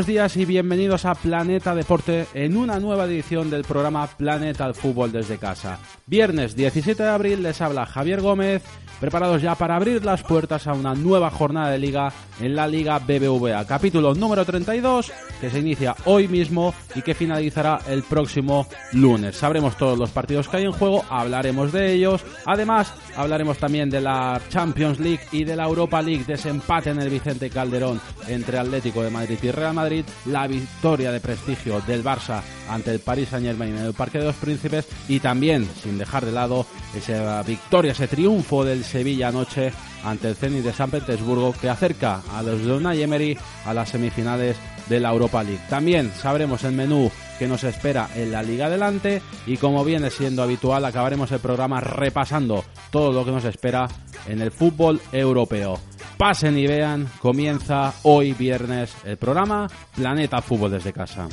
Buenos días y bienvenidos a Planeta Deporte en una nueva edición del programa Planeta al Fútbol desde casa. Viernes 17 de abril les habla Javier Gómez, preparados ya para abrir las puertas a una nueva jornada de liga en la Liga BBVA, capítulo número 32 que se inicia hoy mismo y que finalizará el próximo lunes. Sabremos todos los partidos que hay en juego, hablaremos de ellos, además hablaremos también de la Champions League y de la Europa League, desempate en el Vicente Calderón entre Atlético de Madrid y Real Madrid, la victoria de prestigio del Barça ante el Paris Saint Germain en el Parque de los Príncipes. Y también, sin dejar de lado, esa victoria, ese triunfo del Sevilla anoche ante el Zenit de San Petersburgo que acerca a los de Unai Emery a las semifinales de la Europa League. También sabremos el menú que nos espera en la Liga Adelante y como viene siendo habitual acabaremos el programa repasando todo lo que nos espera en el fútbol europeo. Pasen y vean, comienza hoy viernes el programa Planeta Fútbol desde casa.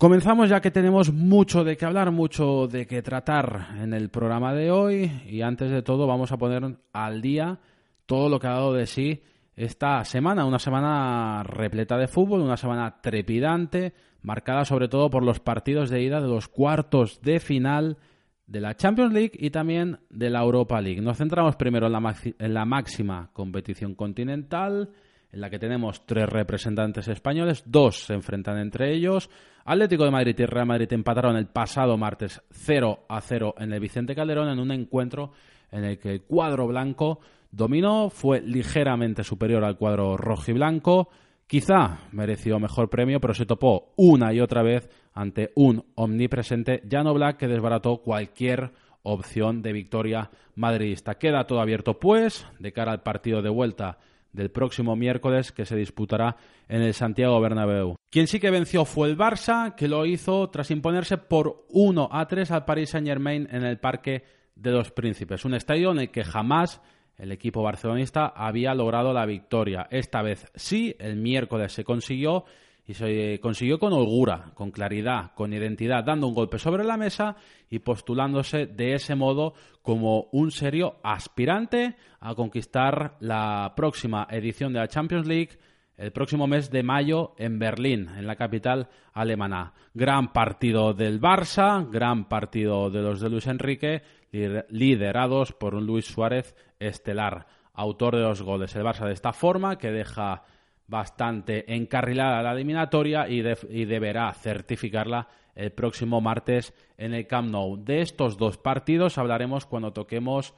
Comenzamos ya que tenemos mucho de qué hablar, mucho de qué tratar en el programa de hoy y antes de todo vamos a poner al día todo lo que ha dado de sí esta semana, una semana repleta de fútbol, una semana trepidante, marcada sobre todo por los partidos de ida de los cuartos de final de la Champions League y también de la Europa League. Nos centramos primero en la, en la máxima competición continental, en la que tenemos tres representantes españoles, dos se enfrentan entre ellos. Atlético de Madrid y Real Madrid empataron el pasado martes 0 a 0 en el Vicente Calderón en un encuentro en el que el cuadro blanco dominó, fue ligeramente superior al cuadro rojo y blanco. Quizá mereció mejor premio, pero se topó una y otra vez ante un omnipresente Llano Black que desbarató cualquier opción de victoria madridista. Queda todo abierto, pues, de cara al partido de vuelta del próximo miércoles que se disputará en el Santiago Bernabéu. Quien sí que venció fue el Barça, que lo hizo tras imponerse por 1 a 3 al Paris Saint-Germain en el Parque de los Príncipes, un estadio en el que jamás el equipo barcelonista había logrado la victoria. Esta vez sí, el miércoles se consiguió y se consiguió con holgura, con claridad, con identidad, dando un golpe sobre la mesa y postulándose de ese modo como un serio aspirante a conquistar la próxima edición de la Champions League el próximo mes de mayo en Berlín, en la capital alemana. Gran partido del Barça, gran partido de los de Luis Enrique, liderados por un Luis Suárez estelar, autor de los goles. El Barça de esta forma que deja bastante encarrilada la eliminatoria y, deberá certificarla el próximo martes en el Camp Nou. De estos dos partidos hablaremos cuando toquemos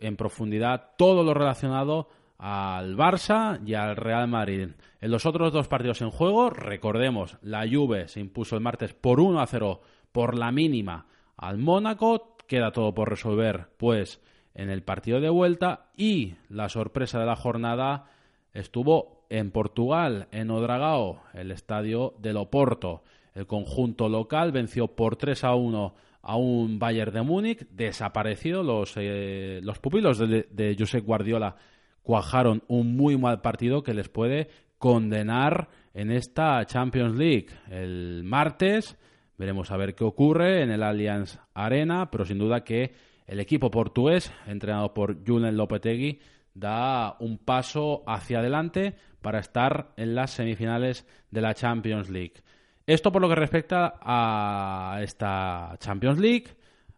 en profundidad todo lo relacionado al Barça y al Real Madrid. En los otros dos partidos en juego, recordemos, la Juve se impuso el martes por 1 a 0 por la mínima al Mónaco, queda todo por resolver pues en el partido de vuelta y la sorpresa de la jornada estuvo en Portugal, en Odragao, el estadio del Oporto. El conjunto local venció por 3 a 1 a un Bayern de Múnich, desaparecido. Los, eh, los pupilos de, de Josep Guardiola cuajaron un muy mal partido que les puede condenar en esta Champions League. El martes veremos a ver qué ocurre en el Allianz Arena, pero sin duda que el equipo portugués, entrenado por Julen Lopetegui, da un paso hacia adelante para estar en las semifinales de la Champions League. Esto por lo que respecta a esta Champions League.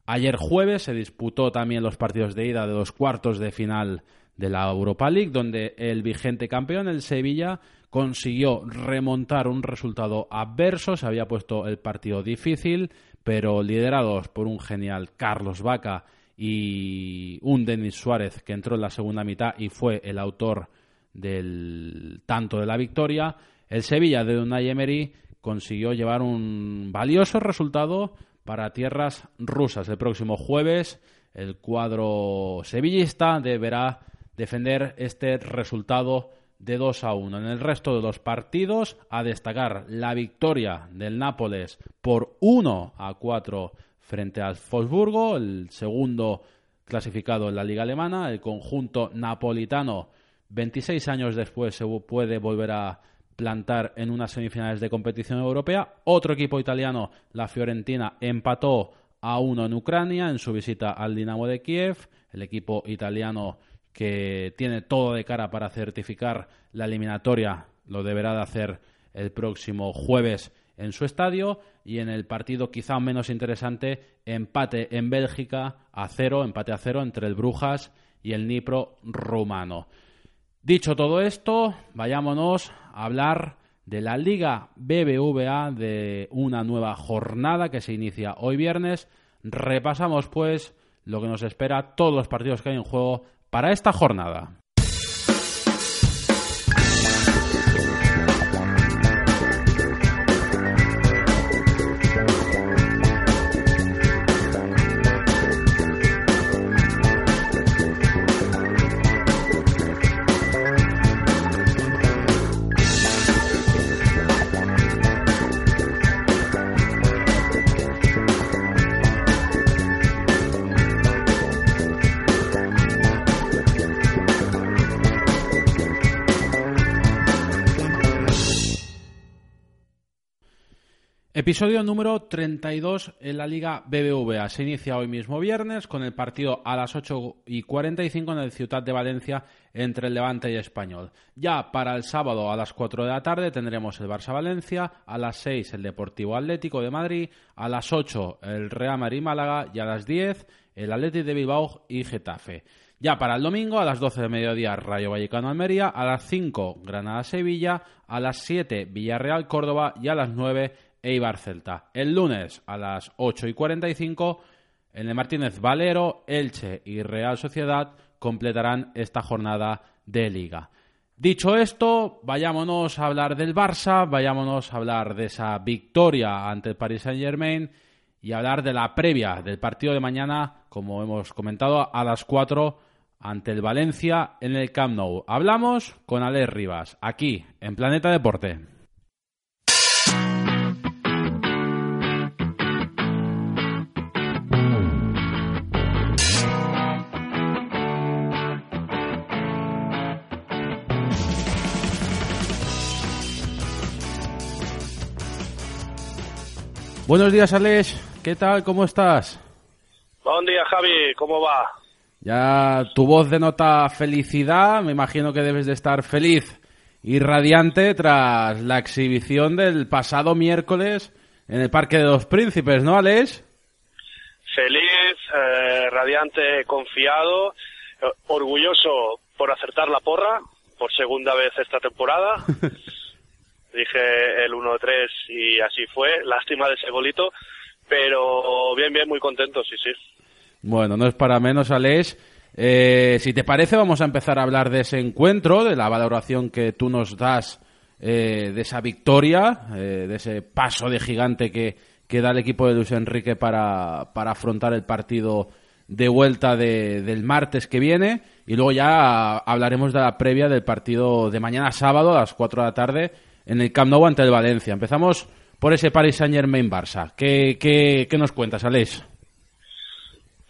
Ayer jueves se disputó también los partidos de ida de los cuartos de final de la Europa League, donde el vigente campeón, el Sevilla, consiguió remontar un resultado adverso. Se había puesto el partido difícil, pero liderados por un genial Carlos Vaca y un Denis Suárez que entró en la segunda mitad y fue el autor del tanto de la victoria, el Sevilla de Unai Emery consiguió llevar un valioso resultado para tierras rusas. El próximo jueves el cuadro sevillista deberá defender este resultado de 2 a 1. En el resto de los partidos, a destacar la victoria del Nápoles por 1 a 4 frente al Wolfsburgo, el segundo clasificado en la liga alemana. El conjunto napolitano, 26 años después, se puede volver a plantar en unas semifinales de competición europea. Otro equipo italiano, la Fiorentina, empató a 1 en Ucrania en su visita al Dinamo de Kiev, el equipo italiano que tiene todo de cara para certificar la eliminatoria lo deberá de hacer el próximo jueves en su estadio y en el partido quizá menos interesante empate en Bélgica a cero, empate a cero entre el Brujas y el Nipro rumano. Dicho todo esto, vayámonos a hablar de la Liga BBVA de una nueva jornada que se inicia hoy viernes. Repasamos pues lo que nos espera, todos los partidos que hay en juego para esta jornada. Episodio número 32 en la Liga BBVA. Se inicia hoy mismo viernes con el partido a las 8 y 45 en el Ciudad de Valencia entre el Levante y Español. Ya para el sábado a las 4 de la tarde tendremos el Barça-Valencia, a las 6 el Deportivo Atlético de Madrid, a las 8 el Real Madrid-Málaga y a las 10 el Atlético de Bilbao y Getafe. Ya para el domingo, a las 12 de mediodía, Rayo Vallecano Almería, a las 5 Granada Sevilla, a las 7 Villarreal Córdoba y a las 9 Eibar Celta. El lunes a las 8 y 45, el Martínez Valero, Elche y Real Sociedad completarán esta jornada de liga. Dicho esto, vayámonos a hablar del Barça, vayámonos a hablar de esa victoria ante el Paris Saint Germain y hablar de la previa del partido de mañana, como hemos comentado, a las 4 ante el Valencia en el Camp Nou. Hablamos con Alex Rivas, aquí en Planeta Deporte. Buenos días, Alex. ¿Qué tal? ¿Cómo estás? Buen día, Javi. ¿Cómo va? Ya tu voz denota felicidad. Me imagino que debes de estar feliz y radiante tras la exhibición del pasado miércoles en el Parque de los Príncipes, ¿no, Alex? Feliz, eh, radiante, confiado, eh, orgulloso por acertar la porra por segunda vez esta temporada. dije el 1-3 y así fue. Lástima de ese golito, pero bien, bien, muy contento, sí, sí. Bueno, no es para menos, Aleix. Eh, si te parece, vamos a empezar a hablar de ese encuentro, de la valoración que tú nos das eh, de esa victoria, eh, de ese paso de gigante que, que da el equipo de Luis Enrique para, para afrontar el partido de vuelta de, del martes que viene. Y luego ya hablaremos de la previa del partido de mañana sábado a las 4 de la tarde en el Camp Nou ante el Valencia. Empezamos por ese Paris Saint-Germain-Barça. ¿Qué, qué, qué nos cuentas, Aleix?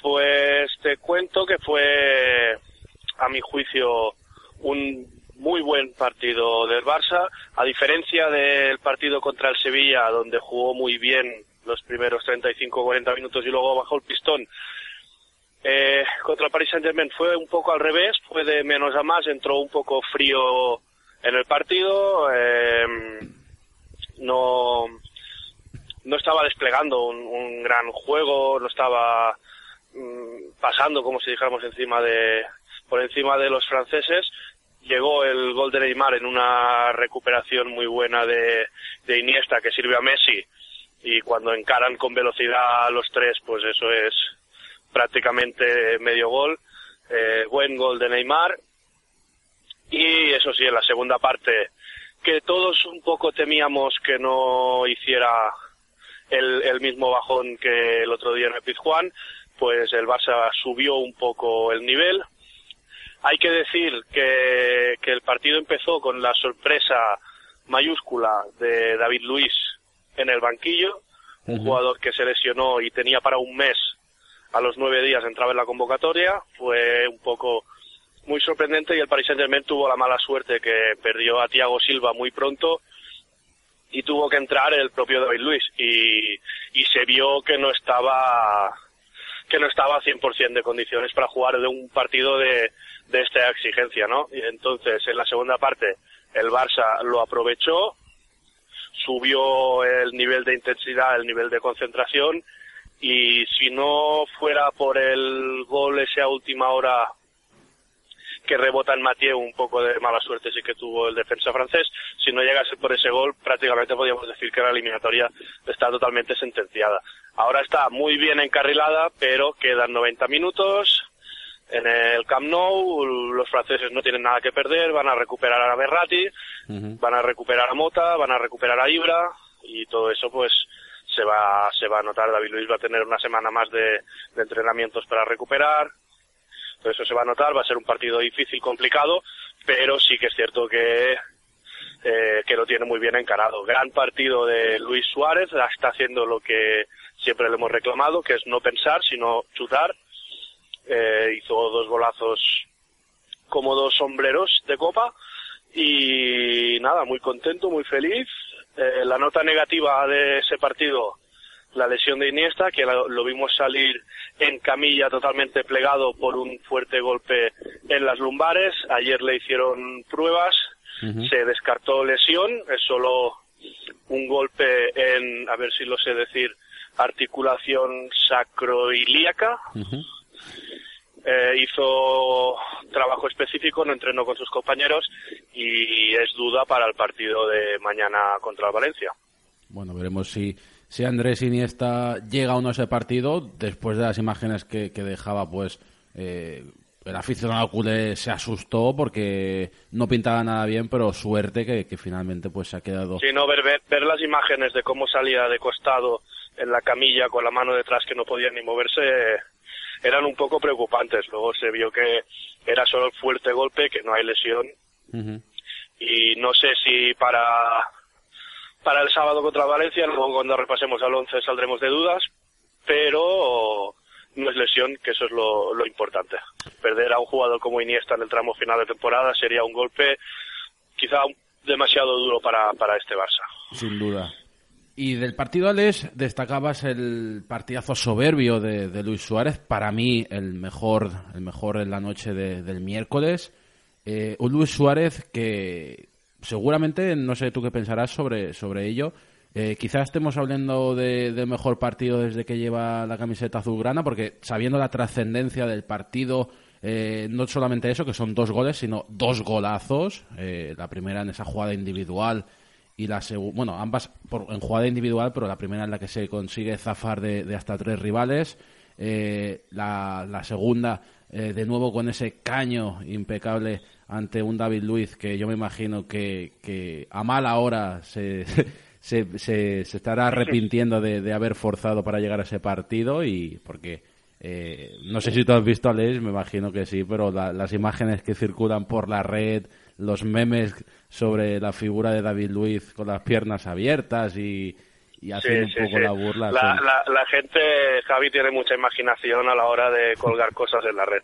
Pues te cuento que fue, a mi juicio, un muy buen partido del Barça, a diferencia del partido contra el Sevilla, donde jugó muy bien los primeros 35-40 minutos y luego bajó el pistón. Eh, contra el Paris Saint-Germain fue un poco al revés, fue de menos a más, entró un poco frío en el partido eh, no no estaba desplegando un, gran juego, no estaba mm, pasando como si dijéramos encima de por encima de los franceses. Llegó el gol de Neymar en una recuperación muy buena de, de Iniesta que sirve a Messi y cuando encaran con velocidad a los tres, pues eso es prácticamente medio gol. Eh, buen gol de Neymar y eso sí, en la segunda parte, que todos un poco temíamos que no hiciera el, el mismo bajón que el otro día en el Pizjuán, pues el Barça subió un poco el nivel. Hay que decir que, que el partido empezó con la sorpresa mayúscula de David Luis en el banquillo, un jugador que se lesionó y tenía para un mes, a los nueve días entraba en la convocatoria, fue un poco muy sorprendente y el Paris Saint-Germain tuvo la mala suerte que perdió a Thiago Silva muy pronto y tuvo que entrar el propio David Luis y, y se vio que no estaba que no estaba a 100% de condiciones para jugar de un partido de, de esta exigencia, ¿no? Y entonces, en la segunda parte, el Barça lo aprovechó, subió el nivel de intensidad, el nivel de concentración, y si no fuera por el gol ese a última hora que rebota en Mathieu, un poco de mala suerte sí que tuvo el defensa francés, si no llegase por ese gol, prácticamente podríamos decir que la eliminatoria está totalmente sentenciada. Ahora está muy bien encarrilada, pero quedan 90 minutos, en el Camp Nou, los franceses no tienen nada que perder, van a recuperar a Berratti, van a recuperar a Mota, van a recuperar a Ibra y todo eso pues se va, se va a notar. David Luis va a tener una semana más de, de entrenamientos para recuperar, eso se va a notar, va a ser un partido difícil, complicado, pero sí que es cierto que eh, que lo tiene muy bien encarado. Gran partido de Luis Suárez, está haciendo lo que siempre le hemos reclamado, que es no pensar, sino chutar eh, hizo dos golazos como dos sombreros de copa y nada, muy contento, muy feliz. Eh, la nota negativa de ese partido, la lesión de Iniesta, que lo, vimos salir en camilla totalmente plegado por un fuerte golpe en las lumbares. Ayer le hicieron pruebas, se descartó lesión, es solo un golpe en, a ver si lo sé decir, articulación sacroilíaca. Eh, hizo trabajo específico, no entrenó con sus compañeros y es duda para el partido de mañana contra el Valencia. Bueno, veremos si, si Andrés Iniesta llega o no a ese partido después de las imágenes que, dejaba, pues eh, el aficionado culé se asustó porque no pintaba nada bien, pero suerte que, finalmente pues se ha quedado. Sí, no, ver, ver las imágenes de cómo salía de costado en la camilla con la mano detrás que no podía ni moverse eran un poco preocupantes. Luego se vio que era solo el fuerte golpe, que no hay lesión. Y no sé si para, para el sábado contra Valencia, luego cuando repasemos al 11 saldremos de dudas, pero no es lesión, que eso es lo, importante. Perder a un jugador como Iniesta en el tramo final de temporada sería un golpe quizá demasiado duro para, para este Barça. Sin duda. Y del partido, Alex, destacabas el partidazo soberbio de, Luis Suárez, para mí el mejor, el mejor en la noche del miércoles. Eh, un Luis Suárez que seguramente, no sé tú qué pensarás sobre, sobre ello, eh, quizás estemos hablando de, mejor partido desde que lleva la camiseta azulgrana, porque sabiendo la trascendencia del partido, eh, no solamente eso, que son dos goles, sino dos golazos. la primera en esa jugada individual y la bueno, ambas por, en jugada individual, pero la primera en la que se consigue zafar de, hasta tres rivales. Eh, la, segunda, eh, de nuevo con ese caño impecable ante un David Luiz que yo me imagino que, que a mala hora se, se, se, estará arrepintiendo de, de, haber forzado para llegar a ese partido y porque eh, no sé si tú has visto a Les, me imagino que sí, pero las imágenes que circulan por la red, los memes sobre la figura de David Luiz con las piernas abiertas y, y haciendo un poco la burla. La, la, gente, Javi, tiene mucha imaginación a la hora de colgar cosas en la red.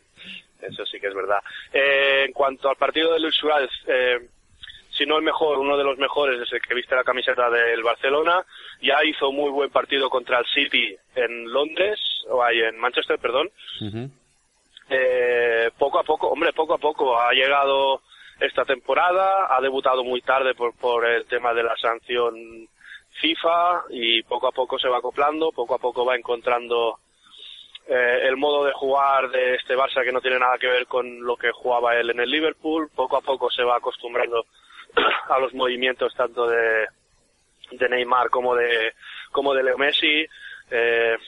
Eso sí que es verdad. Eh, en cuanto al partido de Luis Suárez, eh, si no el mejor, uno de los mejores es el que viste la camiseta del Barcelona. Ya hizo muy buen partido contra el City en Londres, o ahí en Manchester, perdón. eh, poco a poco, hombre, poco a poco ha llegado esta temporada. Ha debutado muy tarde por, por el tema de la sanción FIFA y poco a poco se va acoplando, poco a poco va encontrando eh, el modo de jugar de este Barça que no tiene nada que ver con lo que jugaba él en el Liverpool. Poco a poco se va acostumbrando a los movimientos tanto de, de Neymar como de como de Leo Messi. Eh,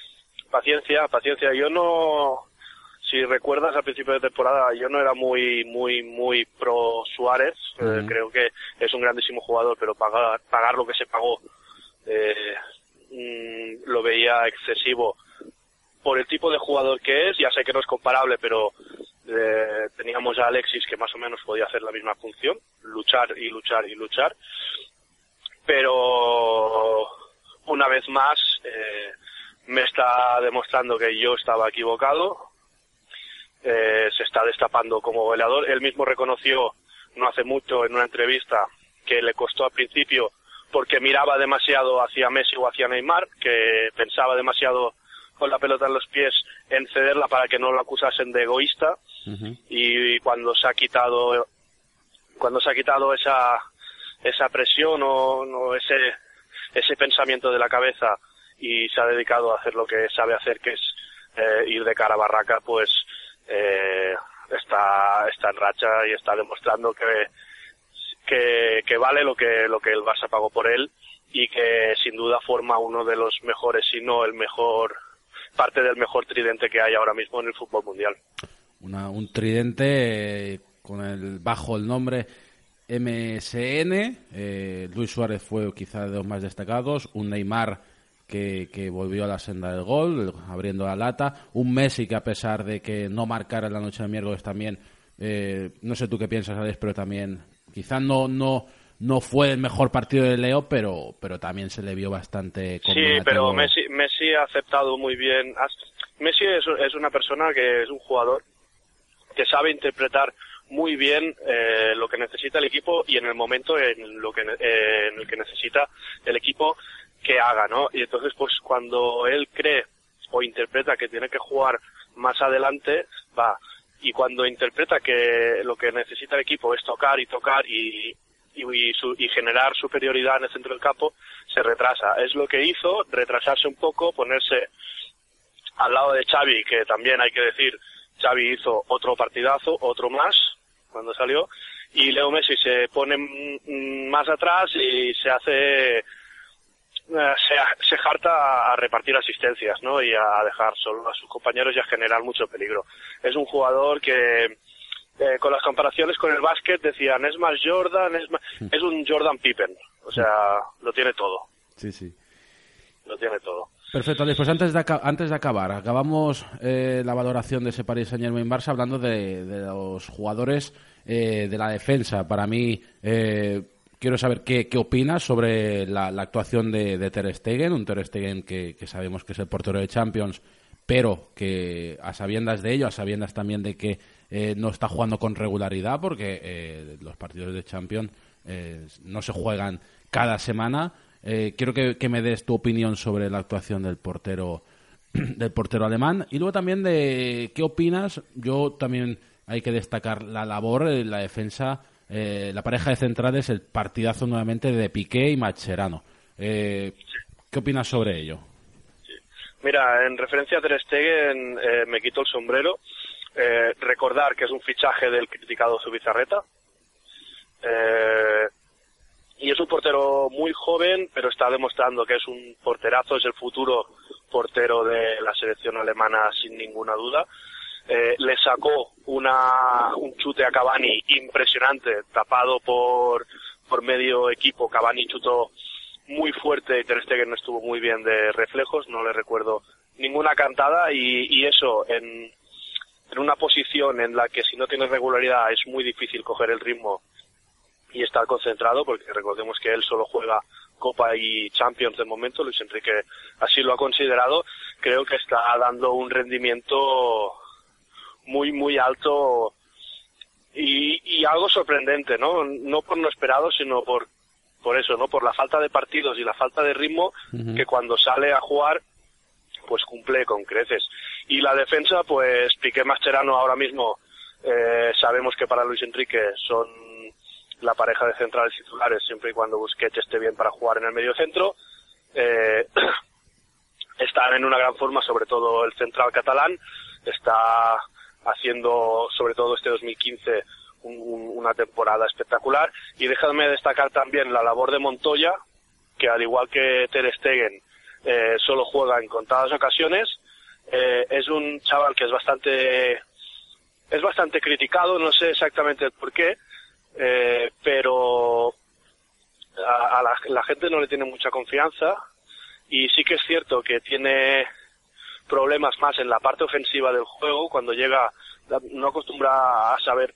paciencia, paciencia. Yo no, si recuerdas al principio de temporada yo no era muy muy muy pro Suárez eh, creo que es un grandísimo jugador pero pagar pagar lo que se pagó eh, mm, lo veía excesivo por el tipo de jugador que es ya sé que no es comparable pero eh, teníamos a Alexis que más o menos podía hacer la misma función luchar y luchar y luchar pero una vez más me está demostrando que yo estaba equivocado eh, se está destapando como goleador. Él mismo reconoció no hace mucho en una entrevista que le costó al principio porque miraba demasiado hacia Messi o hacia Neymar, que pensaba demasiado con la pelota en los pies en cederla para que no lo acusasen de egoísta. Y cuando se ha quitado cuando se ha quitado esa esa presión o, no ese ese pensamiento de la cabeza y se ha dedicado a hacer lo que sabe hacer que es eh, ir de cara a barraca pues eh, está está en racha y está demostrando que, que que vale lo que lo que el Barça pagó por él y que sin duda forma uno de los mejores si no el mejor parte del mejor tridente que hay ahora mismo en el fútbol mundial. un tridente eh, con el bajo el nombre MSN. Eh, Luis Suárez fue quizá de los más destacados. Un Neymar que, volvió a la senda del gol, abriendo la lata. Un Messi que a pesar de que no marcara la noche de miércoles también, eh, no sé tú qué piensas, Alex, pero también quizá no, no, no fue el mejor partido de Leo, pero, pero también se le vio bastante Sí, pero Messi, Messi ha aceptado muy bien. Messi es, es una persona que es un jugador que sabe interpretar muy bien eh, lo que necesita el equipo y en el momento en lo que eh, en el que necesita el equipo que haga, ¿no? Y entonces, pues cuando él cree o interpreta que tiene que jugar más adelante, va. Y cuando interpreta que lo que necesita el equipo es tocar y tocar y, y, generar superioridad en el centro del campo, se retrasa. Es lo que hizo, retrasarse un poco, ponerse al lado de Xavi, que también hay que decir, Xavi hizo otro partidazo, otro más, cuando salió, y Leo Messi se pone más atrás y se hace, eh, se, se jarta a repartir asistencias, ¿no? Y a dejar solo a sus compañeros y a generar mucho peligro. Es un jugador que, eh, con las comparaciones con el básquet decían es más Jordan, es, es un Jordan Pippen, o sea, lo tiene todo. Sí, sí. Lo tiene todo. Perfecto, Pues antes de, antes de acabar, acabamos eh, la valoración de ese Paris Saint Germain Barça hablando de, los jugadores eh, de la defensa. Para mí, quiero saber qué, qué opinas sobre la, actuación de, Ter Stegen, un Ter Stegen que, que, sabemos que es el portero de Champions, pero que a sabiendas de ello, a sabiendas también de que eh, no está jugando con regularidad porque eh, los partidos de Champions eh, no se juegan cada semana. quiero que, me des tu opinión sobre la actuación del portero del portero alemán y luego también de qué opinas. Yo también hay que destacar la labor, la defensa, la pareja de centrales, el partidazo nuevamente de Piqué y Macherano. ¿Qué opinas sobre ello? Mira, en referencia a Ter Stegen, me quito el sombrero eh, recordar que es un fichaje del criticado Zubizarreta. Eh, y es un portero muy joven, pero está demostrando que es un porterazo, es el futuro portero de la selección alemana sin ninguna duda. Eh, le sacó una, un chute a Cavani impresionante, tapado por, por medio equipo. Cavani chutó muy fuerte y Ter Stegen estuvo muy bien de reflejos, no le recuerdo ninguna cantada y, y eso en, en una posición en la que si no tienes regularidad es muy difícil coger el ritmo y estar concentrado, porque recordemos que él solo juega Copa y Champions de momento, Luis Enrique así lo ha considerado, creo que está dando un rendimiento muy, muy alto y, algo sorprendente, ¿no? No por lo esperado, sino por, por eso, ¿no? Por la falta de partidos y la falta de ritmo, que cuando sale a jugar pues cumple con creces. Y la defensa, pues Piqué Mascherano ahora mismo eh, sabemos que para Luis Enrique son la pareja de centrales titulares siempre y cuando Busquets esté bien para jugar en el medio centro. Eh, están en una gran forma, sobre todo el central catalán, está haciendo sobre todo este 2015 una temporada espectacular y déjame destacar también la labor de Montoya que al igual que Ter Stegen eh, solo juega en contadas ocasiones. Eh, es un chaval que es bastante es bastante criticado, no sé exactamente el por qué, eh, pero a, la, gente no le tiene mucha confianza y sí que es cierto que tiene problemas más en la parte ofensiva del juego cuando llega no acostumbra a saber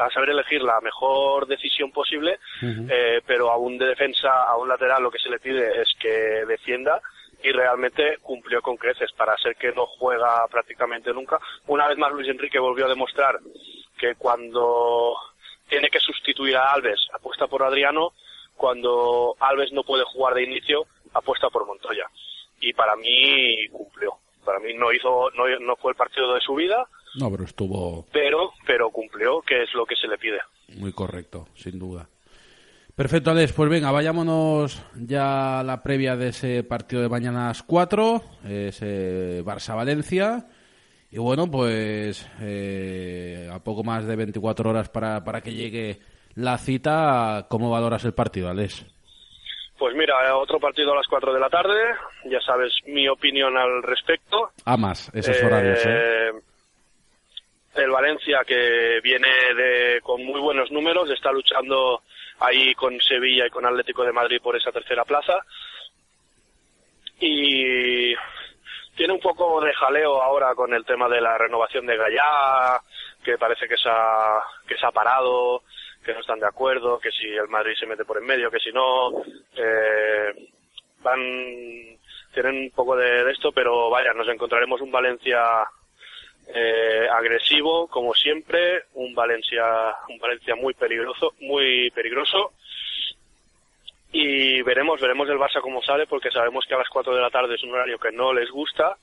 a saber elegir la mejor decisión posible, eh, pero a un de defensa, a un lateral, lo que se le pide es que defienda y realmente cumplió con creces para ser que no juega prácticamente nunca. Una vez más Luis Enrique volvió a demostrar que cuando tiene que sustituir a Alves, apuesta por Adriano, cuando Alves no puede jugar de inicio, apuesta por Montoya. Y para mí cumplió. Para mí no hizo, no, no fue el partido de su vida. No, pero estuvo. Pero, pero cumplió, que es lo que se le pide. Muy correcto, sin duda. Perfecto, Alex. Pues venga, vayámonos ya a la previa de ese partido de mañana a las 4, ese Barça-Valencia. Y bueno, pues eh, a poco más de 24 horas para, para que llegue la cita, ¿cómo valoras el partido, Alex? Pues mira, otro partido a las 4 de la tarde, ya sabes mi opinión al respecto. Amas esos horarios, ¿eh? ¿eh? El Valencia, que viene de, con muy buenos números, está luchando ahí con Sevilla y con Atlético de Madrid por esa tercera plaza. Y tiene un poco de jaleo ahora con el tema de la renovación de Gallá, que parece que se ha, que se ha parado, que no están de acuerdo, que si el Madrid se mete por en medio, que si no, eh, van, tienen un poco de, esto, pero vaya, nos encontraremos un Valencia eh, agresivo como siempre, un Valencia, un Valencia muy peligroso, muy peligroso. Y veremos, veremos el Barça cómo sale, porque sabemos que a las 4 de la tarde es un horario que no les gusta,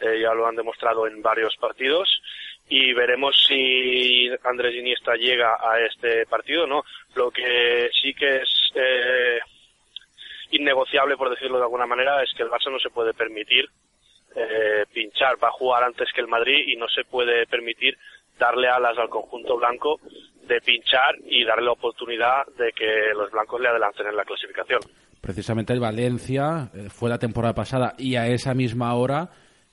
eh, ya lo han demostrado en varios partidos, y veremos si Andrés Iniesta llega a este partido, ¿no? Lo que sí que es eh, innegociable, por decirlo de alguna manera, es que el Barça no se puede permitir eh, pinchar, va a jugar antes que el Madrid y no se puede permitir darle alas al conjunto blanco de pinchar y darle la oportunidad de que los blancos le adelanten en la clasificación. Precisamente el Valencia eh, fue la temporada pasada y a esa misma hora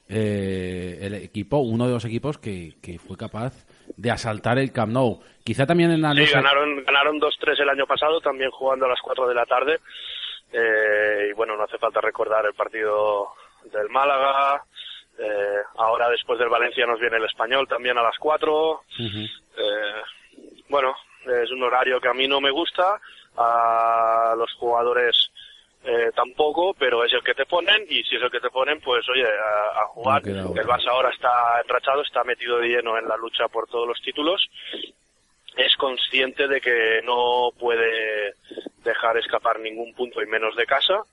eh, el equipo, uno de los equipos que, fue capaz de asaltar el Camp Nou. Quizá también en la Sí, ganaron, ganaron 2-3 el año pasado, también jugando a las 4 de la tarde. y bueno, no hace falta recordar el partido del Málaga. Eh, ahora después del Valencia nos viene el español también a las 4. eh, bueno, es un horario que a mí no me gusta, a los jugadores eh, tampoco, pero es el que te ponen y si es el que te ponen, pues oye, a, jugar. el Barça ahora está enrachado, está metido de lleno en la lucha por todos los títulos. Es consciente de que no puede dejar escapar ningún punto y menos de casa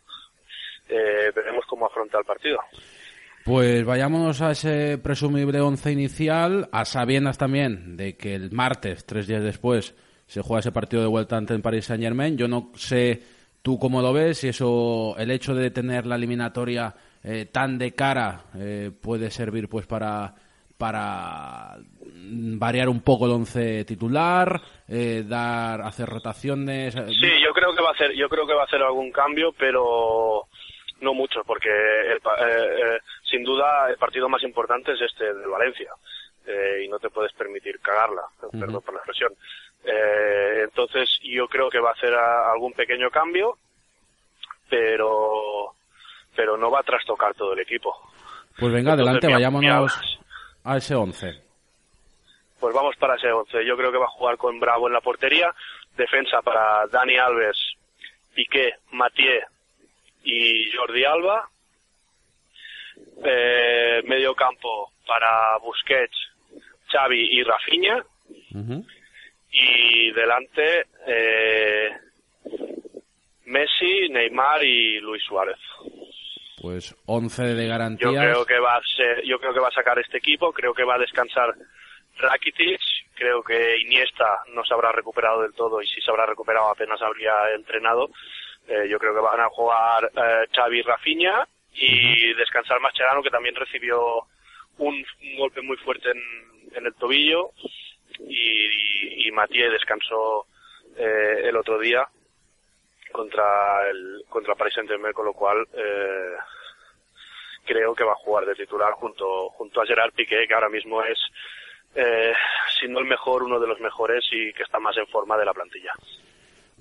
eh, veremos cómo afronta el partido. Pues vayámonos a ese presumible once inicial, a sabiendas también de que el martes, tres días después, se juega ese partido de vuelta ante el Paris Saint Germain. Yo no sé tú cómo lo ves, si eso, el hecho de tener la eliminatoria eh, tan de cara eh, puede servir pues para para variar un poco el once titular, dar, hacer rotaciones. Sí, yo creo que va a hacer, yo creo que va a hacer algún cambio, pero no mucho, porque eh, eh, sin duda el partido más importante es este de Valencia eh, y no te puedes permitir cagarla, perdón por la expresión. entonces yo creo que va a hacer algún pequeño cambio, pero pero no va a trastocar todo el equipo. Pues venga, adelante, vayámonos a ese 11. Pues vamos para ese 11. Yo creo que va a jugar con Bravo en la portería, defensa para Dani Alves, Piqué, Mathieu, y Jordi Alba. Eh, medio campo para Busquets, Xavi y Rafinha. Y delante eh, Messi, Neymar y Luis Suárez. Pues 11 de garantía. Yo creo que va a ser, yo creo que va a sacar este equipo, creo que va a descansar Rakitic, creo que Iniesta no se habrá recuperado del todo y si se habrá recuperado apenas habría entrenado eh, yo creo que van a jugar eh, Xavi Rafinha y descansar Mascherano, que también recibió un, golpe muy fuerte en, el tobillo, y, y, Mathieu descansó eh, el otro día contra el contra Paris Saint-Germain, con lo cual eh, creo que va a jugar de titular junto junto a Gerard Piqué, que ahora mismo es, eh, si no el mejor, uno de los mejores y que está más en forma de la plantilla.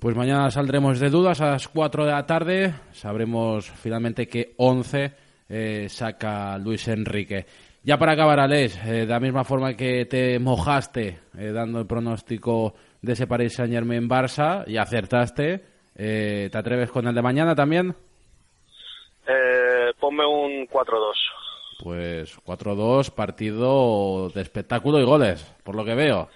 Pues mañana saldremos de dudas a las 4 de la tarde. Sabremos finalmente qué 11 eh, saca Luis Enrique. Ya para acabar, Alex, eh, de la misma forma que te mojaste eh, dando el pronóstico de ese Paris Saint Germain Barça y acertaste, ¿te atreves con el de mañana también? ponme un 4-2. Pues 4-2, partido de espectáculo y goles, por lo que veo.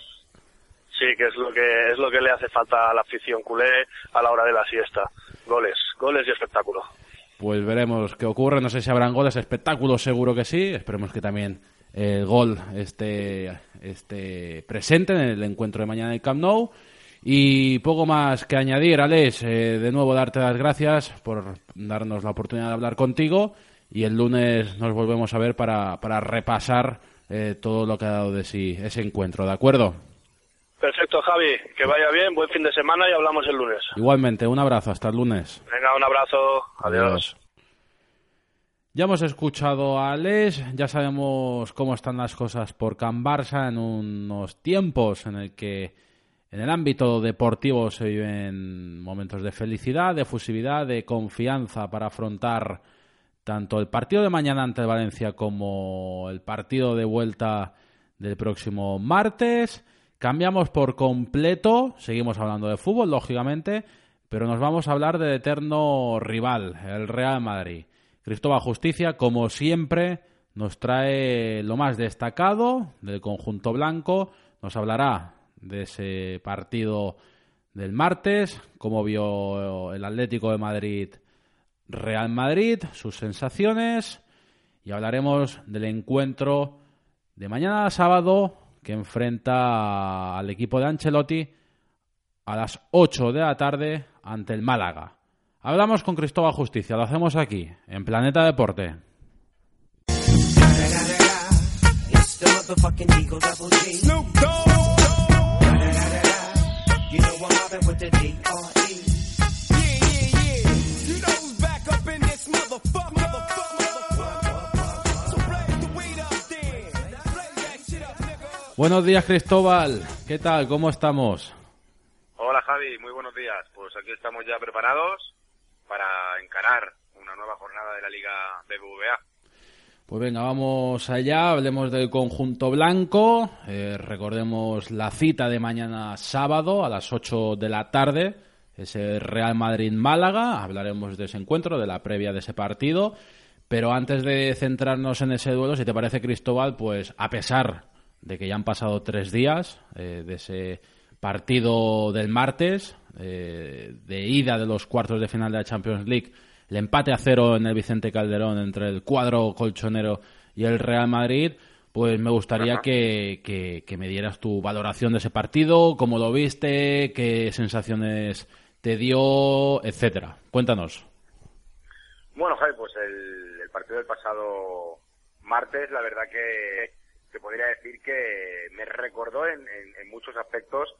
Sí, que es lo que es lo que le hace falta a la afición culé a la hora de la siesta. Goles, goles y espectáculo. Pues veremos qué ocurre. No sé si habrán goles, espectáculos seguro que sí. Esperemos que también el gol esté, esté presente en el encuentro de mañana en el Camp Nou. Y poco más que añadir, Alex. Eh, de nuevo, darte las gracias por darnos la oportunidad de hablar contigo. Y el lunes nos volvemos a ver para, para repasar eh, todo lo que ha dado de sí ese encuentro, ¿de acuerdo? Perfecto, Javi. Que vaya bien, buen fin de semana y hablamos el lunes. Igualmente, un abrazo, hasta el lunes. Venga, un abrazo. Adiós. Ya hemos escuchado a Alex, ya sabemos cómo están las cosas por Can Barça en unos tiempos en el que en el ámbito deportivo se viven momentos de felicidad, de efusividad, de confianza para afrontar tanto el partido de mañana ante Valencia como el partido de vuelta del próximo martes. Cambiamos por completo, seguimos hablando de fútbol, lógicamente, pero nos vamos a hablar del eterno rival, el Real Madrid. Cristóbal Justicia, como siempre, nos trae lo más destacado del conjunto blanco, nos hablará de ese partido del martes, cómo vio el Atlético de Madrid Real Madrid, sus sensaciones y hablaremos del encuentro de mañana sábado que enfrenta al equipo de Ancelotti a las 8 de la tarde ante el Málaga. Hablamos con Cristóbal Justicia, lo hacemos aquí, en Planeta Deporte. Buenos días, Cristóbal. ¿Qué tal? ¿Cómo estamos? Hola, Javi. Muy buenos días. Pues aquí estamos ya preparados para encarar una nueva jornada de la Liga BBVA. Pues venga, vamos allá, hablemos del conjunto blanco, eh, recordemos la cita de mañana sábado a las 8 de la tarde, ese Real Madrid-Málaga, hablaremos de ese encuentro, de la previa de ese partido, pero antes de centrarnos en ese duelo, si te parece Cristóbal, pues a pesar de que ya han pasado tres días eh, de ese partido del martes, eh, de ida de los cuartos de final de la Champions League, el empate a cero en el Vicente Calderón entre el cuadro colchonero y el Real Madrid, pues me gustaría que, que, me dieras tu valoración de ese partido, cómo lo viste, qué sensaciones te dio, etcétera. Cuéntanos. Bueno, Javi, pues el, el partido del pasado martes, la verdad que te podría decir que me recordó en, muchos aspectos,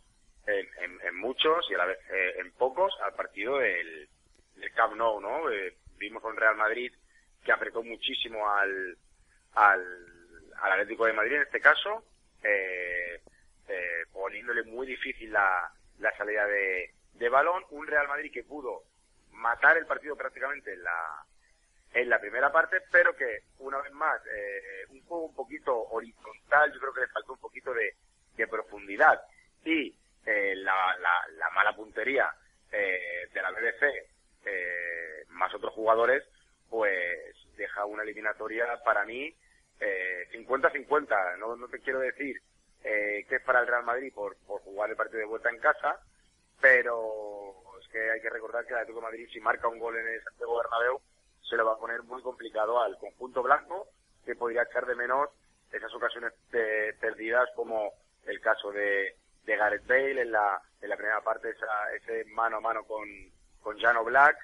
en, muchos y a la vez eh, en pocos, al partido del, del Camp Nou, ¿no? Eh, vimos con Real Madrid que apretó muchísimo al, al, Atlético de Madrid en este caso, eh, poniéndole muy difícil la, la salida de, de balón. Un Real Madrid que pudo matar el partido prácticamente en la, en la primera parte, pero que una vez más eh, un juego un poquito horizontal, yo creo que le faltó un poquito de, profundidad y eh, la, la, mala puntería eh, de la BBC más otros jugadores, pues deja una eliminatoria para mí 50-50. No, no te quiero decir que es para el Real Madrid por, por jugar el partido de vuelta en casa, pero es que hay que recordar que el Atlético de Madrid si marca un gol en el Santiago Bernabéu se le va a poner muy complicado al conjunto blanco, que podría echar de menos esas ocasiones perdidas como el caso de, de Gareth Bale en la, en la primera parte, esa, ese mano a mano con, con Jano Black,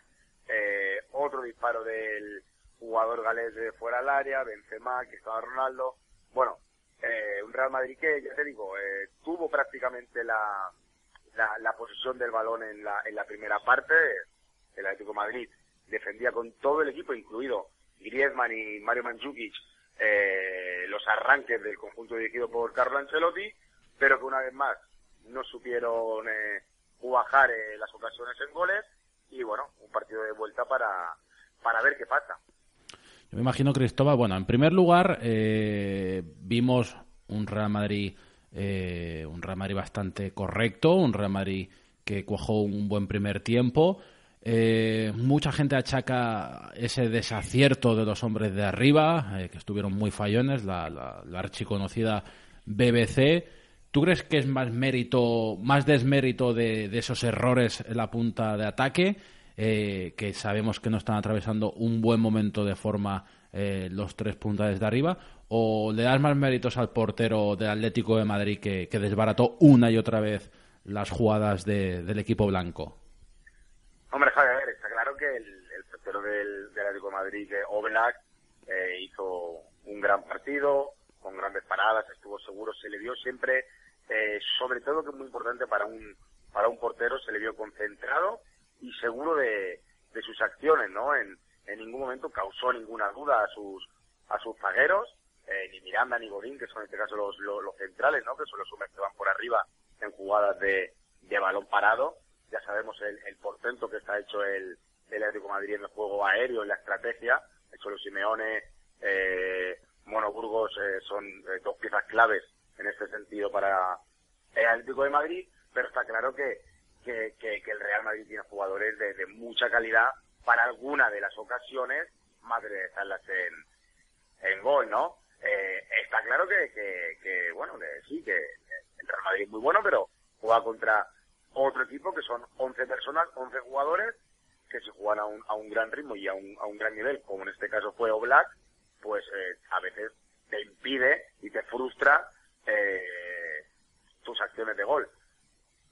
eh, otro disparo del jugador galés de fuera del área, Benzema, que estaba Ronaldo. Bueno, eh, un Real Madrid que, ya te digo, eh, tuvo prácticamente la, la, la, posesión del balón en la, en la primera parte, el Atlético Madrid defendía con todo el equipo, incluido Griezmann y Mario Mandzukic, eh, los arranques del conjunto dirigido por Carlo Ancelotti, pero que una vez más no supieron eh, cuajar eh, las ocasiones en goles y bueno, un partido de vuelta para, para ver qué pasa. Yo me imagino, Cristóbal, bueno, en primer lugar eh, vimos un Real Madrid un Real Madrid bastante correcto, un Real Madrid que cuajó un buen primer tiempo, eh, mucha gente achaca ese desacierto de los hombres de arriba, eh, que estuvieron muy fallones, la, archiconocida BBC, ¿Tú crees que es más mérito, más desmérito de, esos errores en la punta de ataque, eh, que sabemos que no están atravesando un buen momento de forma eh, los tres puntas desde arriba, o le das más méritos al portero del Atlético de Madrid que, desbarató una y otra vez las jugadas del equipo blanco? Hombre, Javier, está claro que el, portero del, Atlético de Madrid, Oblak, eh, hizo un gran partido, con grandes paradas, estuvo seguro, se le vio siempre, eh, sobre todo que es muy importante para un, para un portero, se le vio concentrado y seguro de, de sus acciones, ¿no? En, en ningún momento causó ninguna duda a sus, a sus zagueros, eh, ni Miranda ni Godín, que son en este caso los, los, centrales, ¿no? Que son los hombres que van por arriba en jugadas de, de balón parado. Ya sabemos el, el portento que está hecho el, el Atlético Madrid en el juego aéreo, en la estrategia. Hecho los Simeone, eh, Monoburgos eh, son eh, dos piezas claves en este sentido para el Atlético de Madrid, pero está claro que, que, el Real Madrid tiene jugadores de, mucha calidad para alguna de las ocasiones, más de estarlas en, en gol, ¿no? Eh, está claro que, que, que, bueno, que sí, que el Real Madrid es muy bueno, pero juega contra otro equipo que son 11 personas, 11 jugadores, que se juegan a un, a un gran ritmo y a un, a un gran nivel, como en este caso fue Oblak, pues eh, a veces te impide y te frustra eh, tus acciones de gol.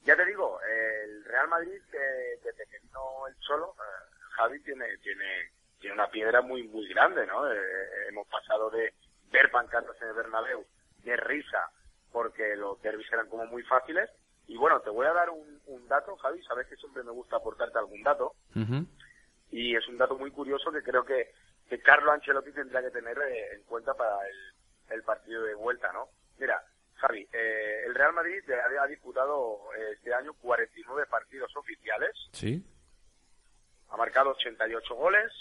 Ya te digo, el Real Madrid, eh, desde que vino el solo, eh, Javi tiene, tiene, tiene una piedra muy, muy grande, ¿no? hemos pasado de ver pancartas en el Bernabéu de risa porque los derbis eran como muy fáciles. Y bueno, te voy a dar un, un dato, Javi, sabes que siempre me gusta aportarte algún dato. Y es un dato muy curioso que creo que que Carlo Ancelotti tendrá que tener eh, en cuenta para el, partido de vuelta, ¿no? Mira, Javi, eh, el Real Madrid ha, disputado eh, este año 49 partidos oficiales. Sí. Ha marcado 88 goles.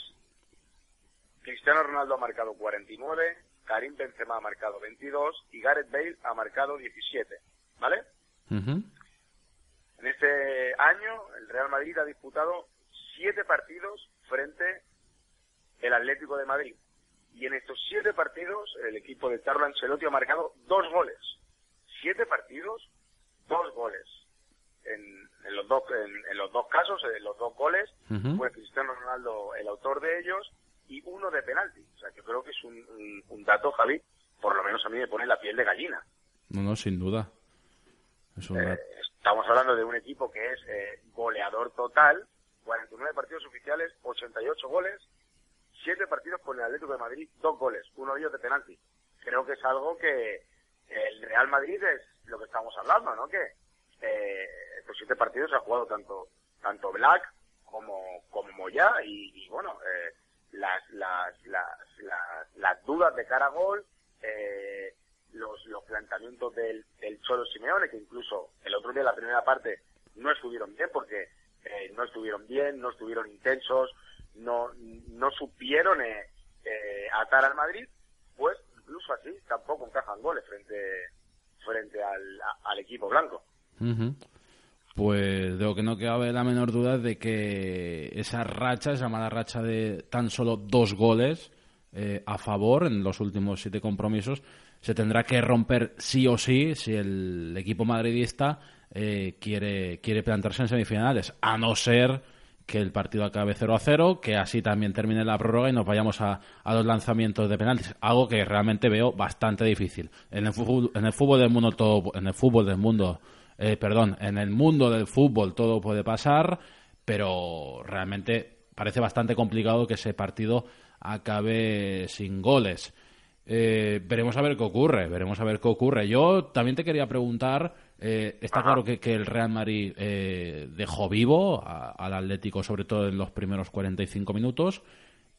Cristiano Ronaldo ha marcado 49. Karim Benzema ha marcado 22 y Gareth Bale ha marcado 17, ¿vale? En este año el Real Madrid ha disputado 7 partidos frente el Atlético de Madrid. Y en estos siete partidos, el equipo de Carlo Ancelotti ha marcado dos goles. Siete partidos, dos goles. En, los, dos, en, los dos casos, en los dos goles, fue Cristiano Ronaldo el autor de ellos y uno de penalti. O sea, yo creo que es un, un, dato, Javi, por lo menos a mí me pone la piel de gallina. No, no, sin duda. Eh, estamos hablando de un equipo que es eh, goleador total, 49 partidos oficiales, 88 goles, siete partidos con el Atlético de Madrid, dos goles, uno de ellos de penalti. Creo que es algo que el Real Madrid es lo que estamos hablando, ¿no? Que eh, estos siete partidos ha jugado tanto tanto Black como como Moya y, bueno, eh, las, las, las, las, dudas de cara a gol, eh, los, los planteamientos del, del Cholo Simeone, que incluso el otro día, la primera parte, no estuvieron bien porque eh, no estuvieron bien, no estuvieron intensos, no, no supieron eh, eh, atar al Madrid, pues incluso así tampoco encajan goles frente, frente al, equipo blanco. Pues de lo que no cabe la menor duda de que esa racha, esa mala racha de tan solo dos goles eh, a favor en los últimos siete compromisos, se tendrá que romper sí o sí si el equipo madridista quiere, quiere plantarse en semifinales, a no ser que el partido acabe 0 a 0, que así también termine la prórroga y nos vayamos a, a los lanzamientos de penaltis, algo que realmente veo bastante difícil. En el fútbol, en el fútbol del mundo todo, en el fútbol del mundo, eh, perdón, en el mundo del fútbol todo puede pasar, pero realmente parece bastante complicado que ese partido acabe sin goles. Eh, veremos a ver qué ocurre, veremos a ver qué ocurre. Yo también te quería preguntar eh, está claro que, el Real Madrid eh, dejó vivo al Atlético, sobre todo en los primeros 45 minutos.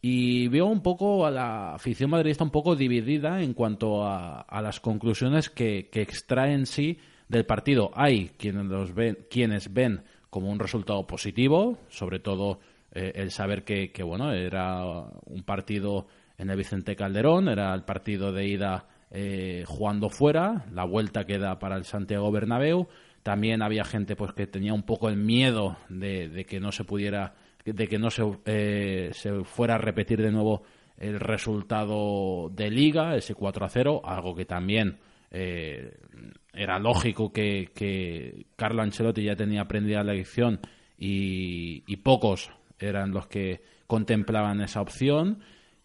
Y veo un poco a la afición madridista un poco dividida en cuanto a, las conclusiones que, extraen sí del partido. Hay quienes, los ven, quienes ven como un resultado positivo, sobre todo eh, el saber que, que, bueno, era un partido en el Vicente Calderón, era el partido de ida eh, jugando fuera, la vuelta queda para el Santiago Bernabéu. También había gente pues que tenía un poco el miedo de, que no se pudiera, de que no se, eh, se fuera a repetir de nuevo el resultado de Liga, ese 4 a 0, algo que también eh, era lógico que, Carlo Ancelotti ya tenía aprendida la lección y pocos eran los que contemplaban esa opción.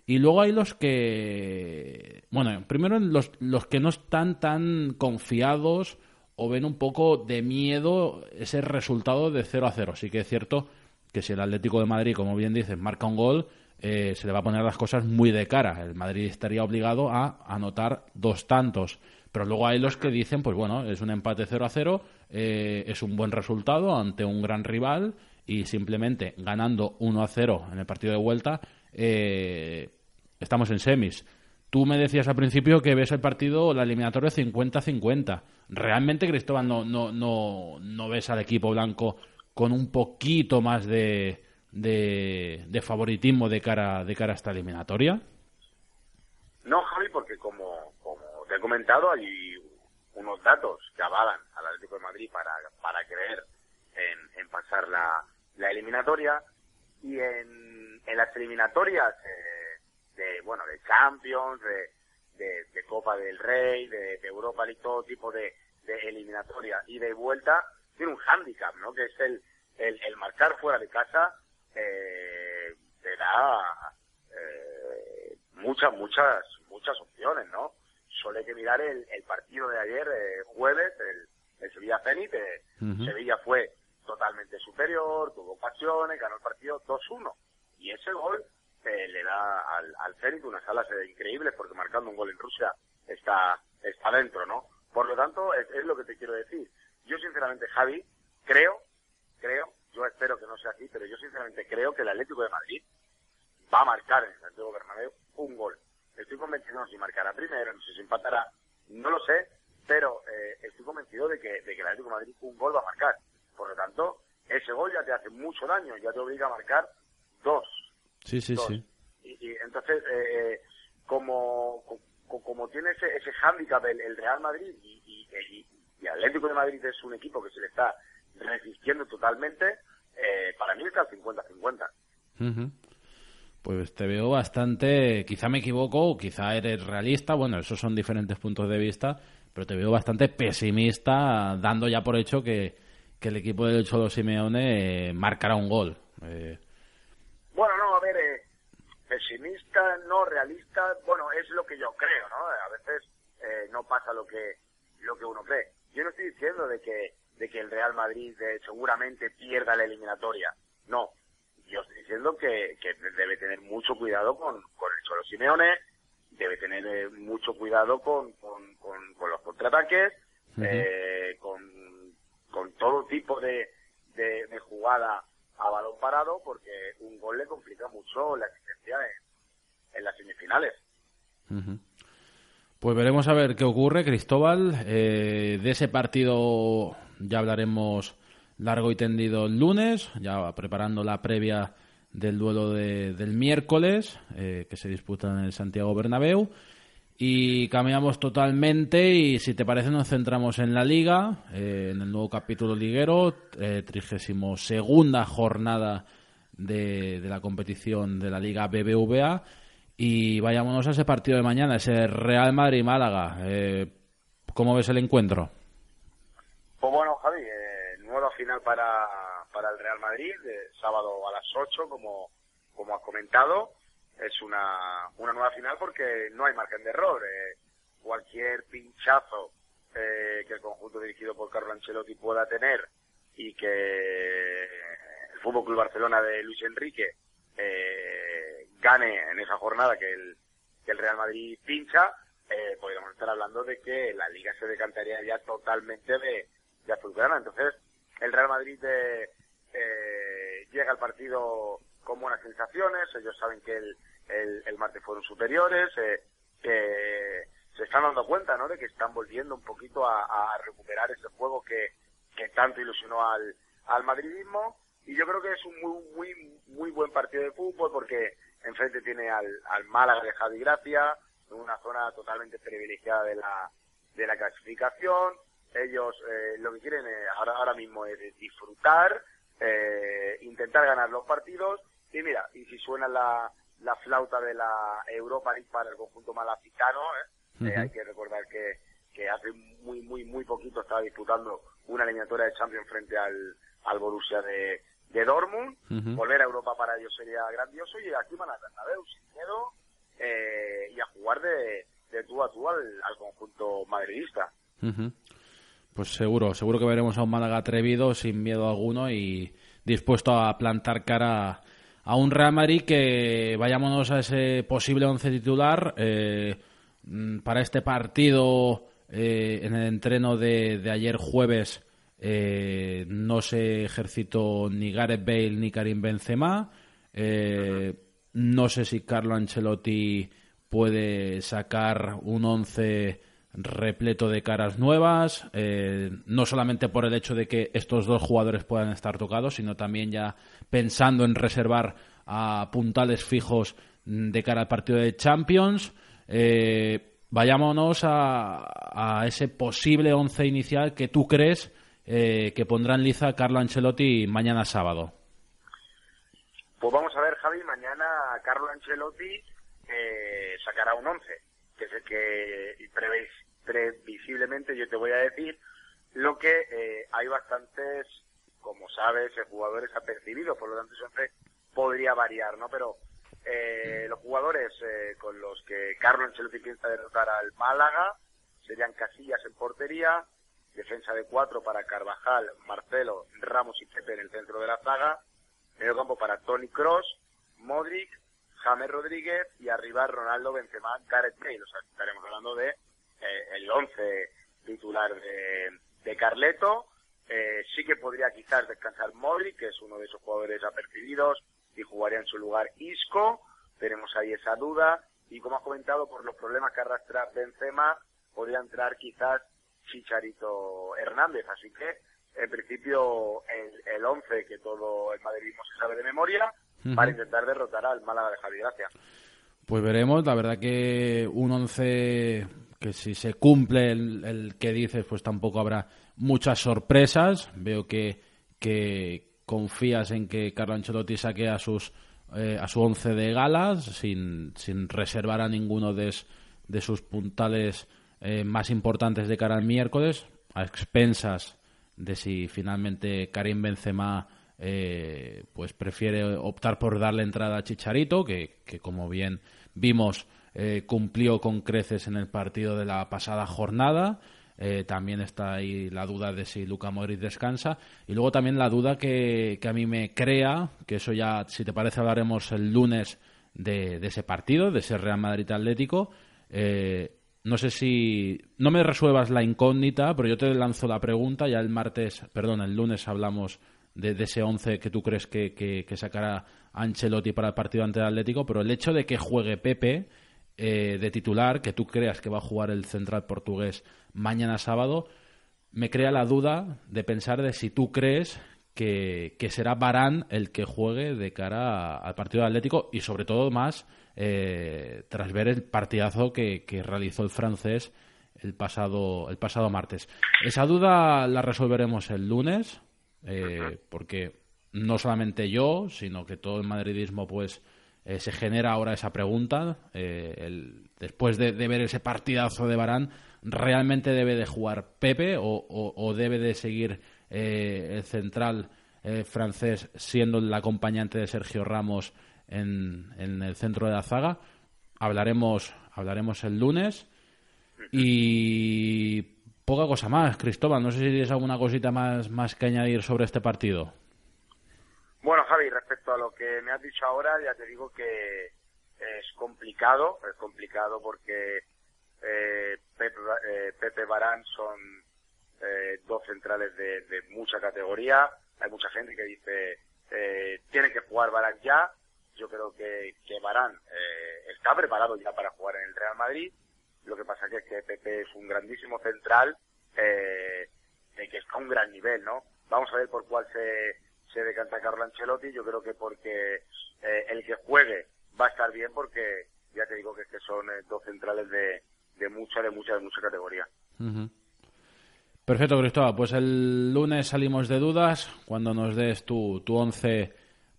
Y luego hay los que, bueno, primero los, los que no están tan confiados o ven un poco de miedo ese resultado de 0 a 0. Sí que es cierto que si el Atlético de Madrid, como bien dices, marca un gol, eh, se le va a poner las cosas muy de cara. El Madrid estaría obligado a anotar dos tantos. Pero luego hay los que dicen, pues bueno, es un empate 0 a 0, eh, es un buen resultado ante un gran rival y simplemente ganando 1 a 0 en el partido de vuelta, eh, estamos en semis. Tú me decías al principio que ves el partido, la eliminatoria 50-50. ¿Realmente, Cristóbal, no, no, no, no ves al equipo blanco con un poquito más de, de, favoritismo de cara, de cara a esta eliminatoria? No, Javi, porque como, como te he comentado, hay unos datos que avalan al Atlético de Madrid para, para creer en, en pasar la, la eliminatoria y en, en las eliminatorias eh, de bueno de Champions de, de, Copa del Rey de, Europa League todo tipo de, de eliminatoria y de vuelta tiene un hándicap no que es el, el, el marcar fuera de casa eh, te da eh, muchas muchas muchas opciones no solo hay que mirar el, el partido de ayer eh, jueves el, el Sevilla Zenit eh, Sevilla fue totalmente superior, tuvo ocasiones, ganó el partido 2-1. Y ese gol eh, le da al, al Zenit unas alas increíbles porque marcando un gol en Rusia está, está dentro, ¿no? Por lo tanto, es, lo que te quiero decir. Yo sinceramente, Javi, creo, creo, yo espero que no sea así, pero yo sinceramente creo que el Atlético de Madrid va a marcar en el Santiago Bernabéu un gol. Estoy convencido si marcará primero, no sé si empatará, no lo sé, pero eh, estoy convencido de que, de que el Atlético de Madrid un gol va a marcar. Por lo tanto, ese gol ya te hace mucho daño, ya te obliga a marcar dos. Sí, sí, sí. Y, entonces, eh, eh como, como, tiene ese, ese hándicap el, Real Madrid y, y, Atlético de Madrid es un equipo que se le está resistiendo totalmente, eh, para mí está al 50-50. Pues te veo bastante, quizá me equivoco, quizá eres realista, bueno, esos son diferentes puntos de vista, pero te veo bastante pesimista, dando ya por hecho que, que el equipo del Cholo Simeone eh, marcará un gol. Eh. Bueno, no, a ver, eh, pesimista, no realista, bueno, es lo que yo creo, ¿no? A veces no pasa lo que lo que uno cree. Yo no estoy diciendo de que de que el Real Madrid seguramente pierda la eliminatoria. No, yo estoy diciendo que, que debe tener mucho cuidado con, con el Cholo Simeone, debe tener mucho cuidado con, con, con, los contraataques, con con todo tipo de, de, jugada a balón parado porque un gol le complica mucho la existencia en, las semifinales. Pues veremos a ver qué ocurre, Cristóbal. Eh, de ese partido ya hablaremos largo y tendido el lunes, ya preparando la previa del duelo de, del miércoles eh, que se disputa en el Santiago Bernabéu. Y cambiamos totalmente y si te parece nos centramos en la liga, eh, en el nuevo capítulo liguero, trigésimo segunda jornada de, la competición de la liga BBVA y vayámonos a ese partido de mañana, ese Real Madrid-Málaga. Eh, ¿Cómo ves el encuentro? Pues bueno, Javi, eh, nueva final para, para el Real Madrid, sábado a las 8, como, como has comentado es una, una nueva final porque no hay margen de error. Eh, cualquier pinchazo eh, que el conjunto dirigido por Carlo Ancelotti pueda tener y que Fútbol Club Barcelona de Luis Enrique eh, gane en esa jornada que el, que el Real Madrid pincha, eh, podríamos estar hablando de que la liga se decantaría ya totalmente de, de azulgrana. Entonces, el Real Madrid eh, llega al partido con buenas sensaciones, ellos saben que el, el, martes fueron superiores, eh, que se están dando cuenta, ¿no? De que están volviendo un poquito a, recuperar ese juego que, que tanto ilusionó al, al madridismo. Y yo creo que es un muy, muy, muy buen partido de fútbol porque enfrente tiene al, al Málaga de Javi Gracia, en una zona totalmente privilegiada de la, de la clasificación. Ellos eh, lo que quieren eh, ahora, ahora mismo es disfrutar, eh, intentar ganar los partidos. Y mira, y si suena la, la flauta de la Europa League para el conjunto malacitano. ¿eh? Eh, hay que recordar que, que hace muy, muy, muy poquito estaba disputando una eliminatoria de Champions frente al, al Borussia de, de Dortmund. Volver a Europa para ellos sería grandioso y aquí van a Bernabéu sin miedo eh, y a jugar de, de tú a tú al, conjunto madridista. Pues seguro, seguro que veremos a un Málaga atrevido, sin miedo alguno y dispuesto a plantar cara a un Real Madrid que vayámonos a ese posible once titular eh, mm, para este partido eh, en el entreno de, de ayer jueves eh, no se ejercitó ni Gareth Bale ni Karim Benzema no sé si Carlo Ancelotti puede sacar un once repleto de caras nuevas, eh, no solamente por el hecho de que estos dos jugadores puedan estar tocados, sino también ya pensando en reservar a puntales fijos de cara al partido de Champions. Eh, vayámonos a, ese posible once inicial que tú crees eh, que pondrá en liza Carlo Ancelotti mañana sábado. Pues vamos a ver, Javi, mañana Carlo Ancelotti sacará un once que es el que prevéis previsiblemente yo te voy a decir lo que eh, hay bastantes, como sabes, eh, jugadores apercibidos, por lo tanto siempre podría variar, ¿no? Pero eh, los jugadores con los que Carlos Ancelotti piensa derrotar al Málaga serían Casillas en portería, defensa de cuatro para Carvajal, Marcelo, Ramos y Pepe en el centro de la zaga, medio campo para Tony Cross, Modric, James Rodríguez y arriba Ronaldo Benzema, Gareth Bale. O sea, estaremos hablando de eh, el once titular de, de Carleto. Eh, sí que podría quizás descansar Modric, que es uno de esos jugadores apercibidos, y jugaría en su lugar Isco. Tenemos ahí esa duda. Y como has comentado, por los problemas que arrastra Benzema, podría entrar quizás Chicharito Hernández. Así que, en principio, el, el once que todo el madridismo se sabe de memoria, para intentar derrotar al Málaga de Javi Gracia. Pues veremos, la verdad que un once que si se cumple el, que dices, pues tampoco habrá muchas sorpresas. Veo que, que confías en que Carlo Ancelotti saque a sus eh, a su once de galas sin, sin reservar a ninguno de, de sus puntales eh, más importantes de cara al miércoles, a expensas de si finalmente Karim Benzema eh, pues prefiere optar por darle entrada a Chicharito, que, que como bien vimos eh, cumplió con creces en el partido de la pasada jornada. Eh, también está ahí la duda de si Luca Modric descansa. Y luego también la duda que, a mí me crea, que eso ya, si te parece, hablaremos el lunes de, ese partido, de ese Real Madrid Atlético. No sé si. No me resuelvas la incógnita, pero yo te lanzo la pregunta. Ya el martes, perdón, el lunes hablamos de, ese 11 que tú crees que, que, sacará Ancelotti para el partido ante el Atlético. Pero el hecho de que juegue Pepe eh, de titular, que tú creas que va a jugar el central portugués mañana sábado, me crea la duda de pensar de si tú crees que, será Barán el que juegue de cara al partido Atlético y sobre todo más eh, tras ver el partidazo que, realizó el francés el pasado, el pasado martes. Esa duda la resolveremos el lunes, eh, porque no solamente yo, sino que todo el madridismo pues eh, se genera ahora esa pregunta. Eh, después de, ver ese partidazo de Barán, ¿realmente debe de jugar Pepe o, debe de seguir el central francés siendo el acompañante de Sergio Ramos en, el centro de la zaga? Hablaremos, hablaremos el lunes. Y poca cosa más, Cristóbal. No sé si tienes alguna cosita más, más que añadir sobre este partido. Bueno, Javi, respecto a lo que me has dicho ahora, ya te digo que es complicado, es complicado porque eh, Pepe, eh, Pepe Barán son eh, dos centrales de, de, mucha categoría. Hay mucha gente que dice eh, tiene que jugar Barán ya. Yo creo que, que Barán eh, está preparado ya para jugar en el Real Madrid. Lo que pasa es que Pepe es un grandísimo central eh, que está a un gran nivel, ¿no? Vamos a ver por cuál se se decanta Carlo Ancelotti, yo creo que porque eh, el que juegue va a estar bien porque ya te digo que, que son eh, dos centrales de, de mucha, de mucha, de mucha categoría. Perfecto, Cristóbal. Pues el lunes salimos de dudas cuando nos des tu, tu once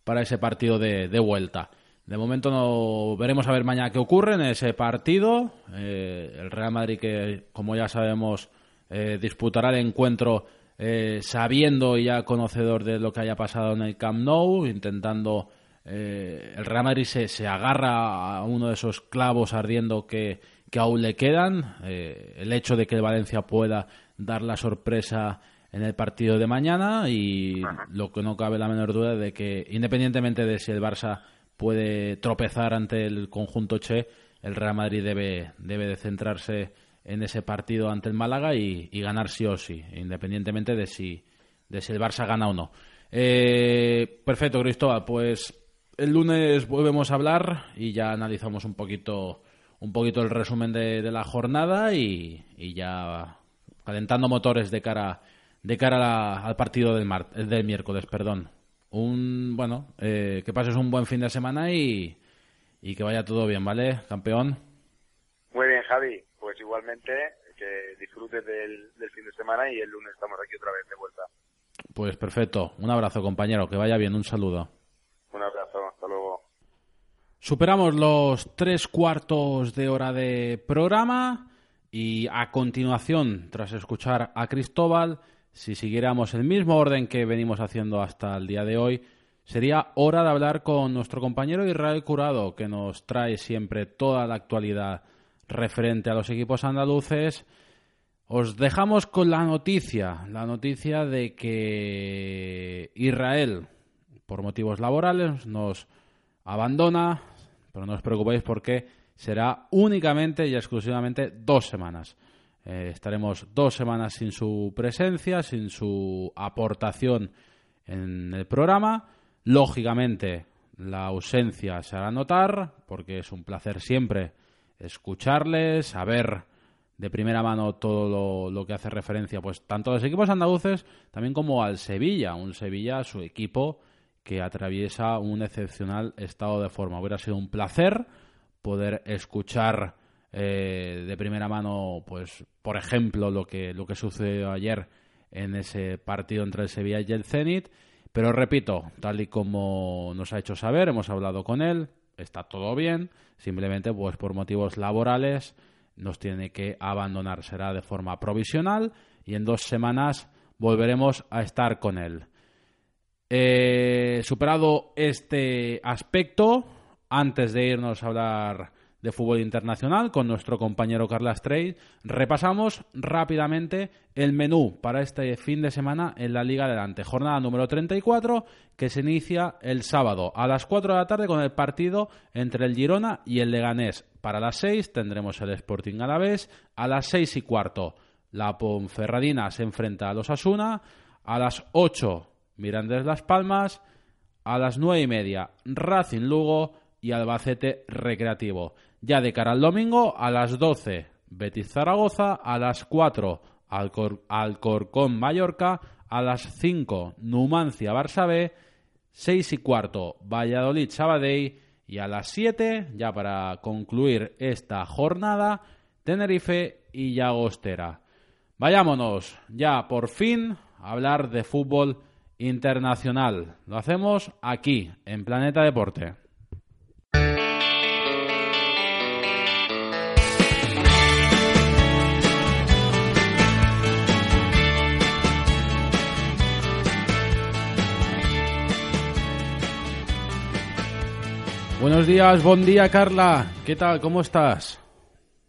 para ese partido de, de vuelta. De momento no veremos a ver mañana qué ocurre en ese partido. Eh, el Real Madrid que, como ya sabemos, eh, disputará el encuentro eh, sabiendo y ya conocedor de lo que haya pasado en el Camp Nou, intentando... el Real Madrid se, se, agarra a uno de esos clavos ardiendo que, que aún le quedan. el hecho de que el Valencia pueda dar la sorpresa en el partido de mañana y lo que no cabe la menor duda de que independientemente de si el Barça puede tropezar ante el conjunto Che, el Real Madrid debe, debe de centrarse en ese partido ante el Málaga y, ganar sí o sí, independientemente de si, de si el Barça gana o no. Eh, perfecto, Cristóbal. Pues el lunes volvemos a hablar y ya analizamos un poquito, un poquito el resumen de, la jornada y, y, ya calentando motores de cara, de cara al partido del, del miércoles. Perdón un bueno eh, que pases un buen fin de semana y, y que vaya todo bien, ¿vale, campeón? Muy bien, Javi. Pues igualmente que disfrutes del, del fin de semana y el lunes estamos aquí otra vez de vuelta. Pues perfecto. Un abrazo, compañero. Que vaya bien. Un saludo. Un abrazo. Hasta luego. Superamos los tres cuartos de hora de programa y a continuación, tras escuchar a Cristóbal, si siguiéramos el mismo orden que venimos haciendo hasta el día de hoy, sería hora de hablar con nuestro compañero Israel Curado, que nos trae siempre toda la actualidad referente a los equipos andaluces. Os dejamos con la noticia, la noticia de que Israel, por motivos laborales, nos abandona, pero no os preocupéis porque será únicamente y exclusivamente dos semanas. Eh, estaremos dos semanas sin su presencia, sin su aportación en el programa. Lógicamente, la ausencia se hará notar, porque es un placer siempre escucharles, saber de primera mano todo lo, que hace referencia, pues tanto a los equipos andaluces, también como al Sevilla, un Sevilla, su equipo, que atraviesa un excepcional estado de forma. Hubiera sido un placer poder escuchar eh, de primera mano, pues, por ejemplo, lo que, lo que sucedió ayer en ese partido entre el Sevilla y el Zenit. Pero repito, tal y como nos ha hecho saber, hemos hablado con él, está todo bien, simplemente pues por motivos laborales nos tiene que abandonar, será de forma provisional y en dos semanas volveremos a estar con él. Eh, superado este aspecto, antes de irnos a hablar de fútbol internacional con nuestro compañero Carlos Trey. Repasamos rápidamente el menú para este fin de semana en la Liga Adelante. Jornada número 34 que se inicia el sábado a las 4 de la tarde con el partido entre el Girona y el Leganés. Para las 6 tendremos el Sporting a la vez. A las 6 y cuarto la Ponferradina se enfrenta a los Asuna. A las 8 Mirandés Las Palmas. A las 9 y media Racing Lugo y Albacete Recreativo. Ya de cara al domingo, a las 12, Betis Zaragoza, a las 4, Alcorcón Mallorca, a las 5, Numancia Barça B, 6 y cuarto, Valladolid Sabadell y a las 7, ya para concluir esta jornada, Tenerife y Llagostera. Vayámonos ya por fin a hablar de fútbol internacional. Lo hacemos aquí, en Planeta Deporte. Buenos días, buen día Carla. ¿Qué tal? ¿Cómo estás?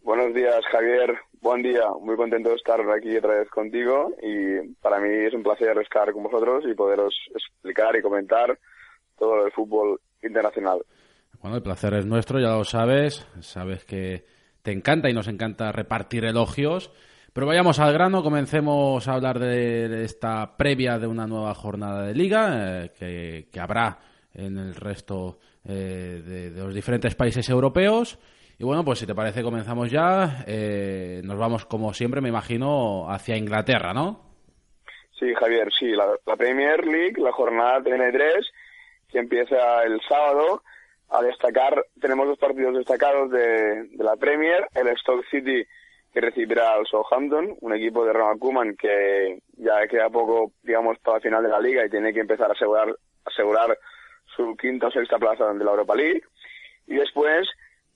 Buenos días Javier, buen día. Muy contento de estar aquí otra vez contigo y para mí es un placer estar con vosotros y poderos explicar y comentar todo el fútbol internacional. Bueno, el placer es nuestro, ya lo sabes. Sabes que te encanta y nos encanta repartir elogios. Pero vayamos al grano, comencemos a hablar de esta previa de una nueva jornada de liga eh, que habrá en el resto eh, de, los diferentes países europeos. Y bueno, pues si te parece, comenzamos ya. Eh, nos vamos, como siempre, me imagino, hacia Inglaterra, ¿no? Sí, Javier, sí. La, Premier League, la jornada 33, que empieza el sábado. A destacar, tenemos dos partidos destacados de, de la Premier. El Stoke City, que recibirá al Southampton, un equipo de Ronald Koeman que ya queda poco, digamos, para la final de la liga y tiene que empezar a asegurar, asegurar su quinta o sexta plaza de la Europa League. Y después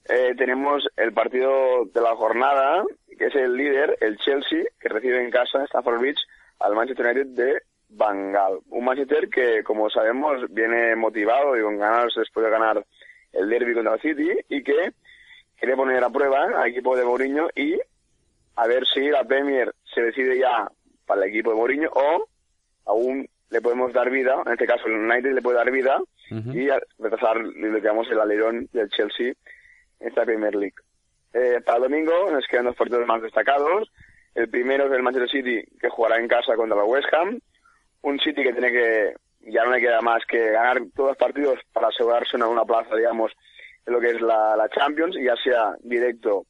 eh, tenemos el partido de la jornada, que es el líder, el Chelsea, que recibe en casa Stafford Bridge al Manchester United de Bangal. Un Manchester que, como sabemos, viene motivado y con ganas después de ganar el derby contra el City y que quiere poner a prueba al equipo de Mourinho y a ver si la Premier se decide ya para el equipo de Mourinho o aún le podemos dar vida, en este caso el United le puede dar vida y retrasar lo que llamamos el alerón del Chelsea en esta Premier League. Eh, para el domingo nos quedan dos partidos más destacados. El primero es el Manchester City, que jugará en casa contra la West Ham. Un City que tiene que, ya no le queda más que ganar todos los partidos para asegurarse una, una plaza, digamos, en lo que es la, la Champions, ya sea directo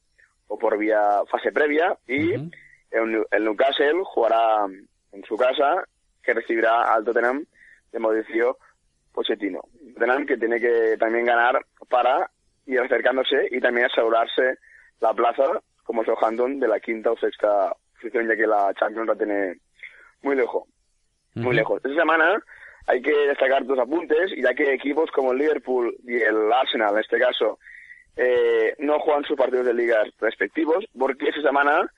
o por vía fase previa. Y el, Newcastle jugará en su casa, que recibirá al Tottenham de Mauricio Pochettino. Tottenham que tiene que también ganar para ir acercándose y también asegurarse la plaza como Southampton de la quinta o sexta posición, ya que la Champions la tiene muy lejos. Muy lejos. Esta semana hay que destacar dos apuntes, ya que equipos como el Liverpool y el Arsenal, en este caso, eh, no juegan sus partidos de ligas respectivos, porque esta semana,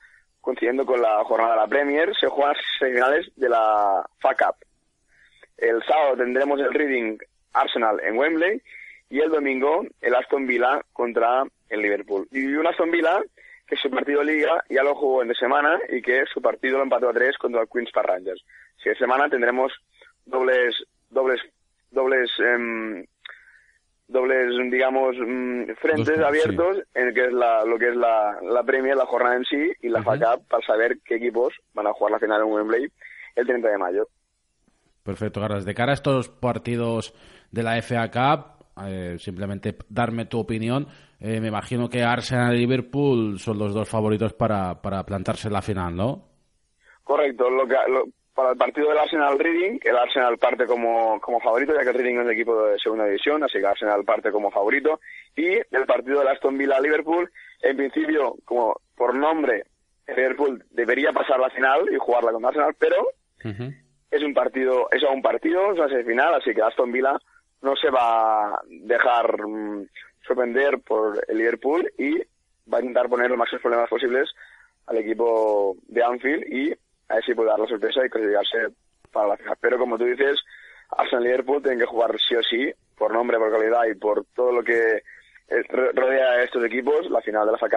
coincidiendo con la jornada de la Premier, se juegan las semifinales de la FA Cup. El sábado tendremos el Reading Arsenal en Wembley y el domingo el Aston Villa contra el Liverpool. Y un Aston Villa que su partido liga ya lo jugó en de semana y que su partido lo empató a tres contra el Queens Park Rangers. Si de semana tendremos dobles, dobles, dobles, em, dobles, digamos, mm, frentes abiertos en el que es la, lo que es la, la Premier, la jornada en sí y la uh para saber qué equipos van a jugar la final en Wembley el 30 de mayo. Perfecto, Carlos. De cara a estos partidos de la FA Cup, eh, simplemente darme tu opinión. Eh, me imagino que Arsenal y Liverpool son los dos favoritos para, para plantarse en la final, ¿no? Correcto. Lo que, para el partido del Arsenal Reading, el Arsenal parte como, como favorito, ya que el Reading es el equipo de segunda división, así que Arsenal parte como favorito. Y el partido del Aston Villa Liverpool, en principio, como por nombre, Liverpool debería pasar la final y jugarla con Arsenal, pero es un partido, es un partido, es una semifinal, así que Aston Villa no se va a dejar mm, sorprender por el Liverpool y va a intentar poner los máximos problemas posibles al equipo de Anfield y a ver si puede dar la sorpresa y clasificarse para la final. Pero como tú dices, Arsenal y Liverpool tienen que jugar sí o sí, por nombre, por calidad y por todo lo que eh, rodea a estos equipos, la final de la FA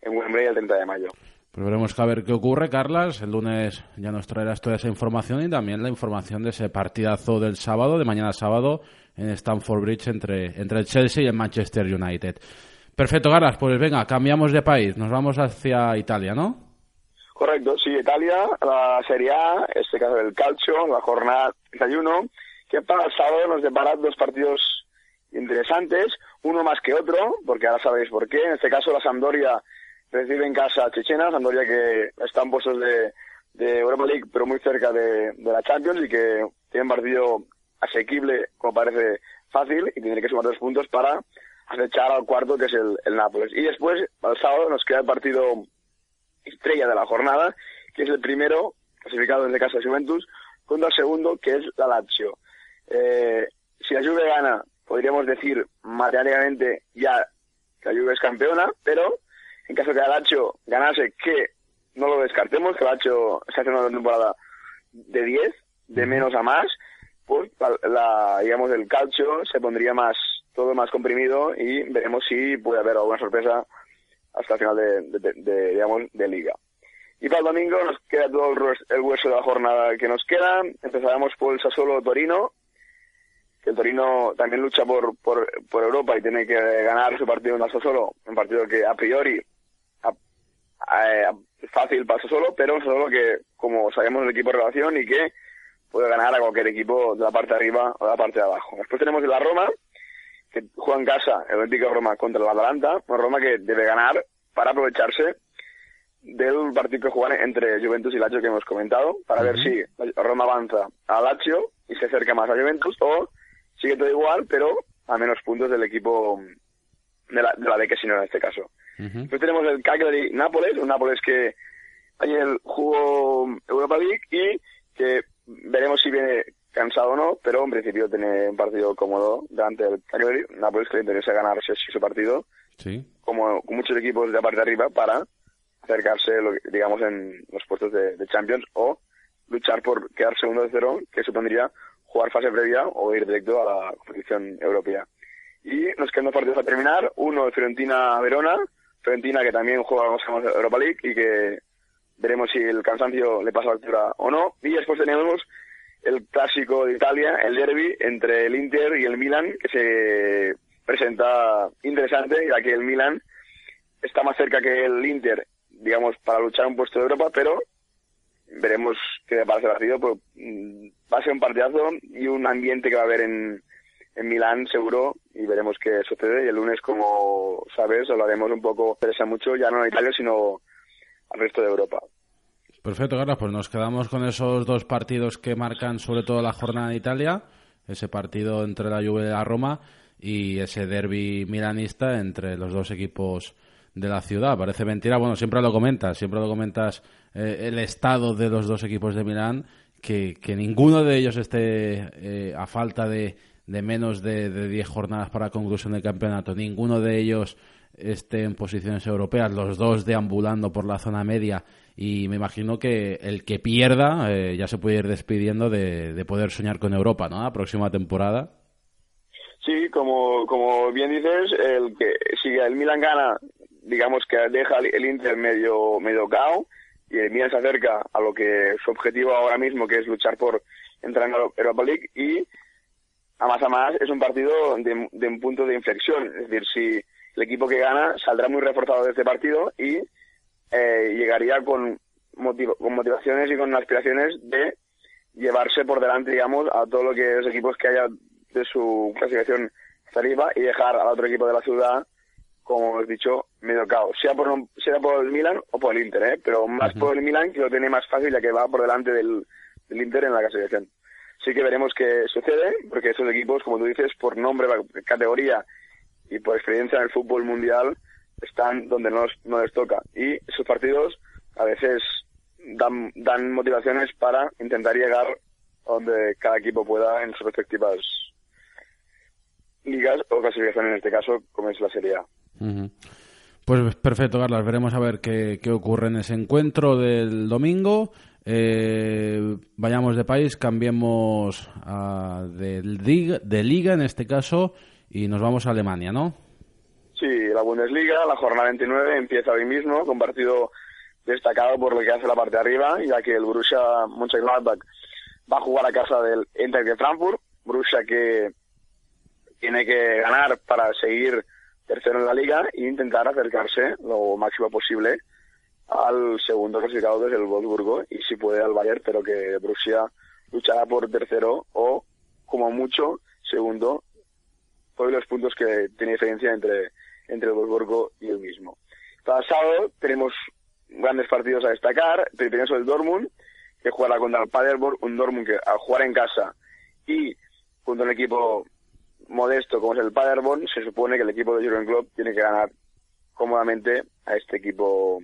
en Wembley el 30 de mayo. Pues veremos a ver qué ocurre, Carlas. El lunes ya nos traerás toda esa información y también la información de ese partidazo del sábado, de mañana sábado, en Stamford Bridge entre, entre el Chelsea y el Manchester United. Perfecto, Carlas. Pues venga, cambiamos de país. Nos vamos hacia Italia, ¿no? Correcto, sí, Italia, la Serie A, este caso del Calcio, la jornada 31, que para el sábado nos depara dos partidos interesantes, uno más que otro, porque ahora sabéis por qué. En este caso, la Sampdoria recibe en casa a Chechena, Sampdoria que está en puestos de, de Europa League, pero muy cerca de, la Champions y que tiene un partido asequible, como parece fácil, y tiene que sumar dos puntos para acechar al cuarto, que es el, el Nápoles. Y después, al sábado, nos queda el partido estrella de la jornada, que es el primero, clasificado en el caso de Juventus, contra el segundo, que es la Lazio. Eh, si la Juve gana, podríamos decir matemáticamente ya que la Juve es campeona, pero en caso de que el Lazio ganase, que no lo descartemos, que el Lazio está haciendo una temporada de 10, de menos a más, pues la, digamos el calcio se pondría más todo más comprimido y veremos si puede haber alguna sorpresa hasta el final de, digamos de liga. Y para el domingo nos queda todo el, hueso de la jornada que nos queda. Empezaremos por el Sassuolo Torino, que el Torino también lucha por, por, por Europa y tiene que ganar su partido en el Sassuolo, un partido que a priori es fácil para solo, pero solo que, como sabemos, el equipo de relación y que puede ganar a cualquier equipo de la parte de arriba o de la parte de abajo. Después tenemos la Roma, que juega en casa el Olímpico de Roma contra el Atalanta, una Roma que debe ganar para aprovecharse del partido que juegan entre Juventus y Lazio que hemos comentado, para ver si Roma avanza a Lazio y se acerca más a Juventus, o sigue todo igual, pero a menos puntos del equipo de la, de la de en este caso. Después tenemos el Cagliari Nápoles, un Nápoles que ayer jugó Europa League y que veremos si viene cansado o no, pero en principio tiene un partido cómodo delante del Cagliari. Nápoles que le interesa ganar su partido, sí. como muchos equipos de la parte de arriba, para acercarse, digamos, en los puestos de, Champions o luchar por quedar segundo de cero, que supondría jugar fase previa o ir directo a la competición europea. Y nos quedan dos partidos a terminar. Uno de Fiorentina-Verona. Fiorentina que también juega con Europa League y que veremos si el cansancio le pasa la altura o no. Y después tenemos el clásico de Italia, el derby entre el Inter y el Milan, que se presenta interesante, ya que el Milan está más cerca que el Inter, digamos, para luchar un puesto de Europa, pero veremos qué parece el partido. Pues, mm, va a ser un partidazo y un ambiente que va a haber en, en Milán seguro y veremos qué sucede. Y el lunes, como sabes, hablaremos un poco, interesa mucho, ya no a Italia, sino al resto de Europa. Perfecto, Carlos, pues nos quedamos con esos dos partidos que marcan sobre todo la jornada de Italia, ese partido entre la Juve y la Roma y ese derby milanista entre los dos equipos de la ciudad. Parece mentira, bueno, siempre lo comentas, siempre lo comentas eh, el estado de los dos equipos de Milán, que, que ninguno de ellos esté eh, a falta de, de menos de 10 jornadas para conclusión del campeonato, ninguno de ellos esté en posiciones europeas, los dos deambulando por la zona media y me imagino que el que pierda eh, ya se puede ir despidiendo de, poder soñar con Europa, ¿no? La próxima temporada. Sí, como, como bien dices, el que si el Milan gana, digamos que deja el Inter medio medio cao y el Milan se acerca a lo que su objetivo ahora mismo, que es luchar por entrar en Europa League y a más a más es un partido de, de un punto de inflexión, es decir, si el equipo que gana saldrá muy reforzado de este partido y eh, llegaría con, con motivaciones y con aspiraciones de llevarse por delante, digamos, a todos lo que los equipos que haya de su clasificación arriba y dejar al otro equipo de la ciudad, como he dicho, medio caos, sea por, sea por el Milan o por el Inter, ¿eh? pero más por el Milan que lo tiene más fácil ya que va por delante del, del Inter en la clasificación. Sí que veremos qué sucede, porque esos equipos, como tú dices, por nombre, categoría y por experiencia en el fútbol mundial, están donde no, les toca. Y esos partidos a veces dan, dan motivaciones para intentar llegar donde cada equipo pueda en sus respectivas ligas o clasificación en este caso, como es la Serie A. Pues perfecto, Carlos. Veremos a ver qué, ocurre en ese encuentro del domingo. Eh, vayamos de país, cambiemos de, de liga en este caso y nos vamos a Alemania, ¿no? Sí, la Bundesliga, la jornada 29 empieza hoy mismo con partido destacado por lo que hace la parte de arriba, ya que el Borussia Mönchengladbach va a jugar a casa del Inter de Frankfurt, Borussia que tiene que ganar para seguir tercero en la liga e intentar acercarse lo máximo posible al segundo clasificado desde el Wolfsburgo y si puede al Bayern, pero que Borussia luchará por tercero o como mucho segundo. Por los puntos que tiene diferencia entre entre el Wolfsburgo y el mismo. Para sábado tenemos grandes partidos a destacar. Primero el Dortmund, que jugará contra el Paderborn, un Dortmund que al jugar en casa y junto a un equipo modesto como es el Paderborn, se supone que el equipo de Jurgen Klopp tiene que ganar cómodamente a este equipo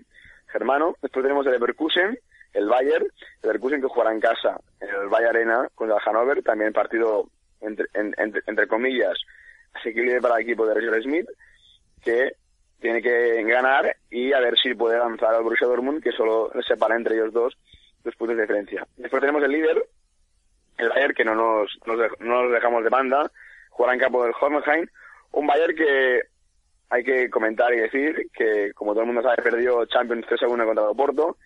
germano. Después tenemos el Leverkusen, el Bayern, el Leverkusen que jugará en casa en el Bayern Arena contra el Hannover, también partido entre, entre comillas asequible para el equipo de Roger Smith que tiene que ganar y a ver si puede avanzar al Borussia Dortmund, que solo separa entre ellos dos dos puntos de diferencia. Después tenemos el líder, el Bayern, que no nos, no nos dejamos de banda, jugará en campo del Hoffenheim, un Bayern que hay que comentar y decir que, como todo el mundo sabe, perdió Champions 3 1 contra el Porto.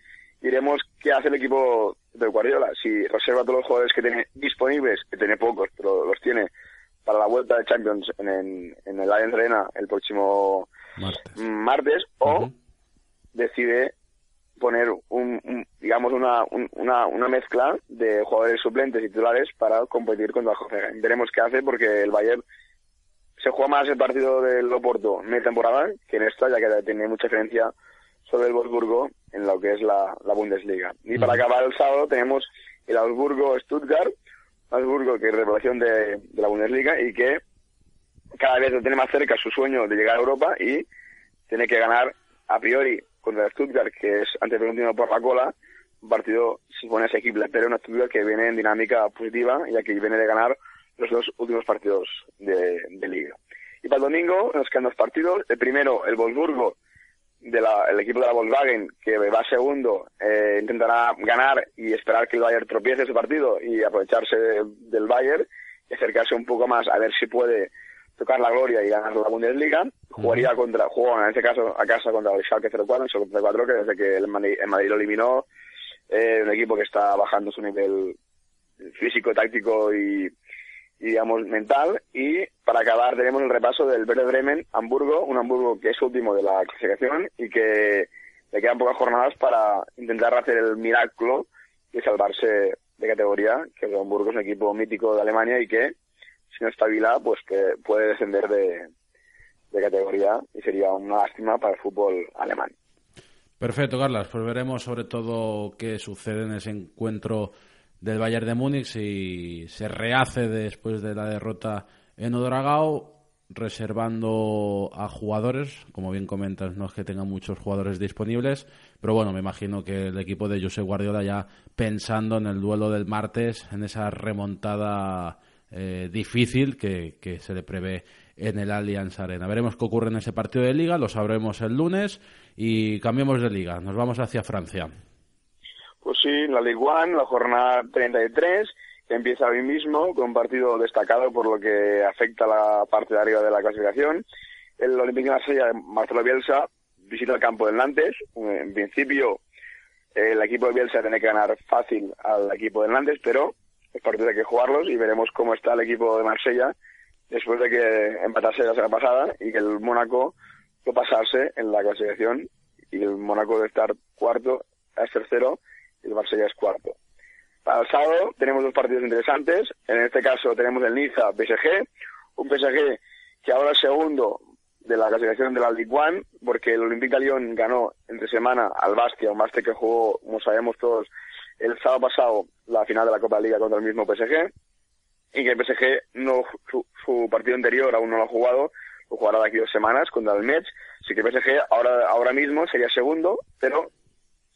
Iremos qué hace el equipo del Guardiola. Si reserva todos los jugadores que tiene disponibles, que tiene pocos, pero los tiene para la vuelta de Champions en, en, el Allianz Arena el próximo martes, o decide poner un, digamos una, una, una, mezcla de jugadores suplentes y titulares para competir contra el Veremos qué hace porque el Bayern se juega más el partido del Oporto en media temporada que en esta, ya que tiene mucha diferencia sobre el Wolfsburgo en lo que es la, Bundesliga. Y para acabar el sábado tenemos el Augsburgo-Stuttgart, Que es revelación de, la Bundesliga y que cada vez lo tiene más cerca su sueño de llegar a Europa y tiene que ganar a priori contra el Stuttgart, que es antes último por la cola, un partido se supone asequible, pero una estructura que viene en dinámica positiva, ya que viene de ganar los dos últimos partidos de, liga. Y para el domingo nos quedan dos partidos. El primero, el Wolfsburgo, de el equipo de la Volkswagen, que va segundo, eh, intentará ganar y esperar que el Bayern tropiece ese partido y aprovecharse del Bayern y acercarse un poco más a ver si puede tocar la gloria y ganar la Bundesliga. Jugaría contra, jugó en este caso a casa contra el Schalke 04, el 04 que desde que el Madrid, lo eliminó, eh, un equipo que está bajando su nivel físico, táctico y, digamos mental y para acabar tenemos el repaso del Werder Bremen Hamburgo, un Hamburgo que es último de la clasificación y que le quedan pocas jornadas para intentar hacer el milagro y salvarse de categoría, que el Hamburgo es un equipo mítico de Alemania y que si no está Vila, pues que puede descender de, de categoría y sería una lástima para el fútbol alemán. Perfecto, Carlos. Pues veremos sobre todo qué sucede en ese encuentro del Bayern de Múnich si se rehace después de la derrota en Odragao, reservando a jugadores. Como bien comentas, no es que tenga muchos jugadores disponibles, pero bueno, me imagino que el equipo de José Guardiola ya pensando en el duelo del martes, en esa remontada eh, difícil que, se le prevé en el Allianz Arena. Veremos qué ocurre en ese partido de liga, lo sabremos el lunes y cambiemos de liga. Nos vamos hacia Francia. Pues sí, la Ligue 1, la jornada 33, que empieza hoy mismo con un partido destacado por lo que afecta a la parte de arriba de la clasificación. El Olympique de Marsella, Marcelo Bielsa, visita el campo del Nantes. En principio, el equipo de Bielsa tiene que ganar fácil al equipo del Nantes, pero el partido hay que jugarlos y veremos cómo está el equipo de Marsella después de que empatase la semana pasada y que el Mónaco lo pasarse en la clasificación y el Mónaco de estar cuarto es tercero el Marsella es cuarto. Para el sábado tenemos dos partidos interesantes. En este caso tenemos el Niza PSG, un PSG que ahora es segundo de la clasificación de la Ligue 1 porque el Olympique de Lyon ganó entre semana al Bastia, un Bastia que jugó, como sabemos todos, el sábado pasado la final de la Copa Liga contra el mismo PSG y que el PSG no su, partido anterior aún no lo ha jugado, lo jugará de aquí dos semanas contra el Metz, así que el PSG ahora ahora mismo sería segundo, pero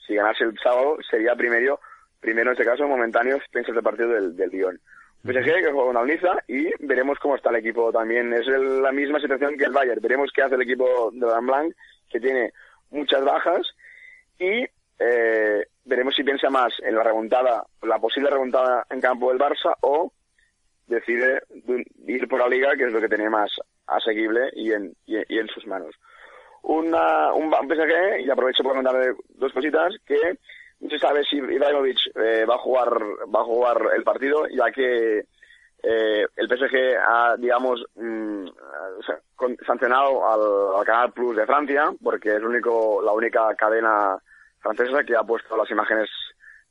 si ganase el sábado sería primero, primero en este caso momentáneo piensa el partido del, del Lyon. PSG que juega con Alniza y veremos cómo está el equipo también. Es la misma situación que el Bayern. Veremos qué hace el equipo de Dan Blanc, que tiene muchas bajas y eh, veremos si piensa más en la remontada, la posible remontada en campo del Barça o decide ir por la liga, que es lo que tiene más asequible y en, y, en sus manos. Una, un PSG, y aprovecho para contarle dos cositas, que no se sabe si Ibrahimovic eh, va a jugar va a jugar el partido, ya que eh, el PSG ha, digamos, mm, sancionado al, al, Canal Plus de Francia, porque es único, la única cadena francesa que ha puesto las imágenes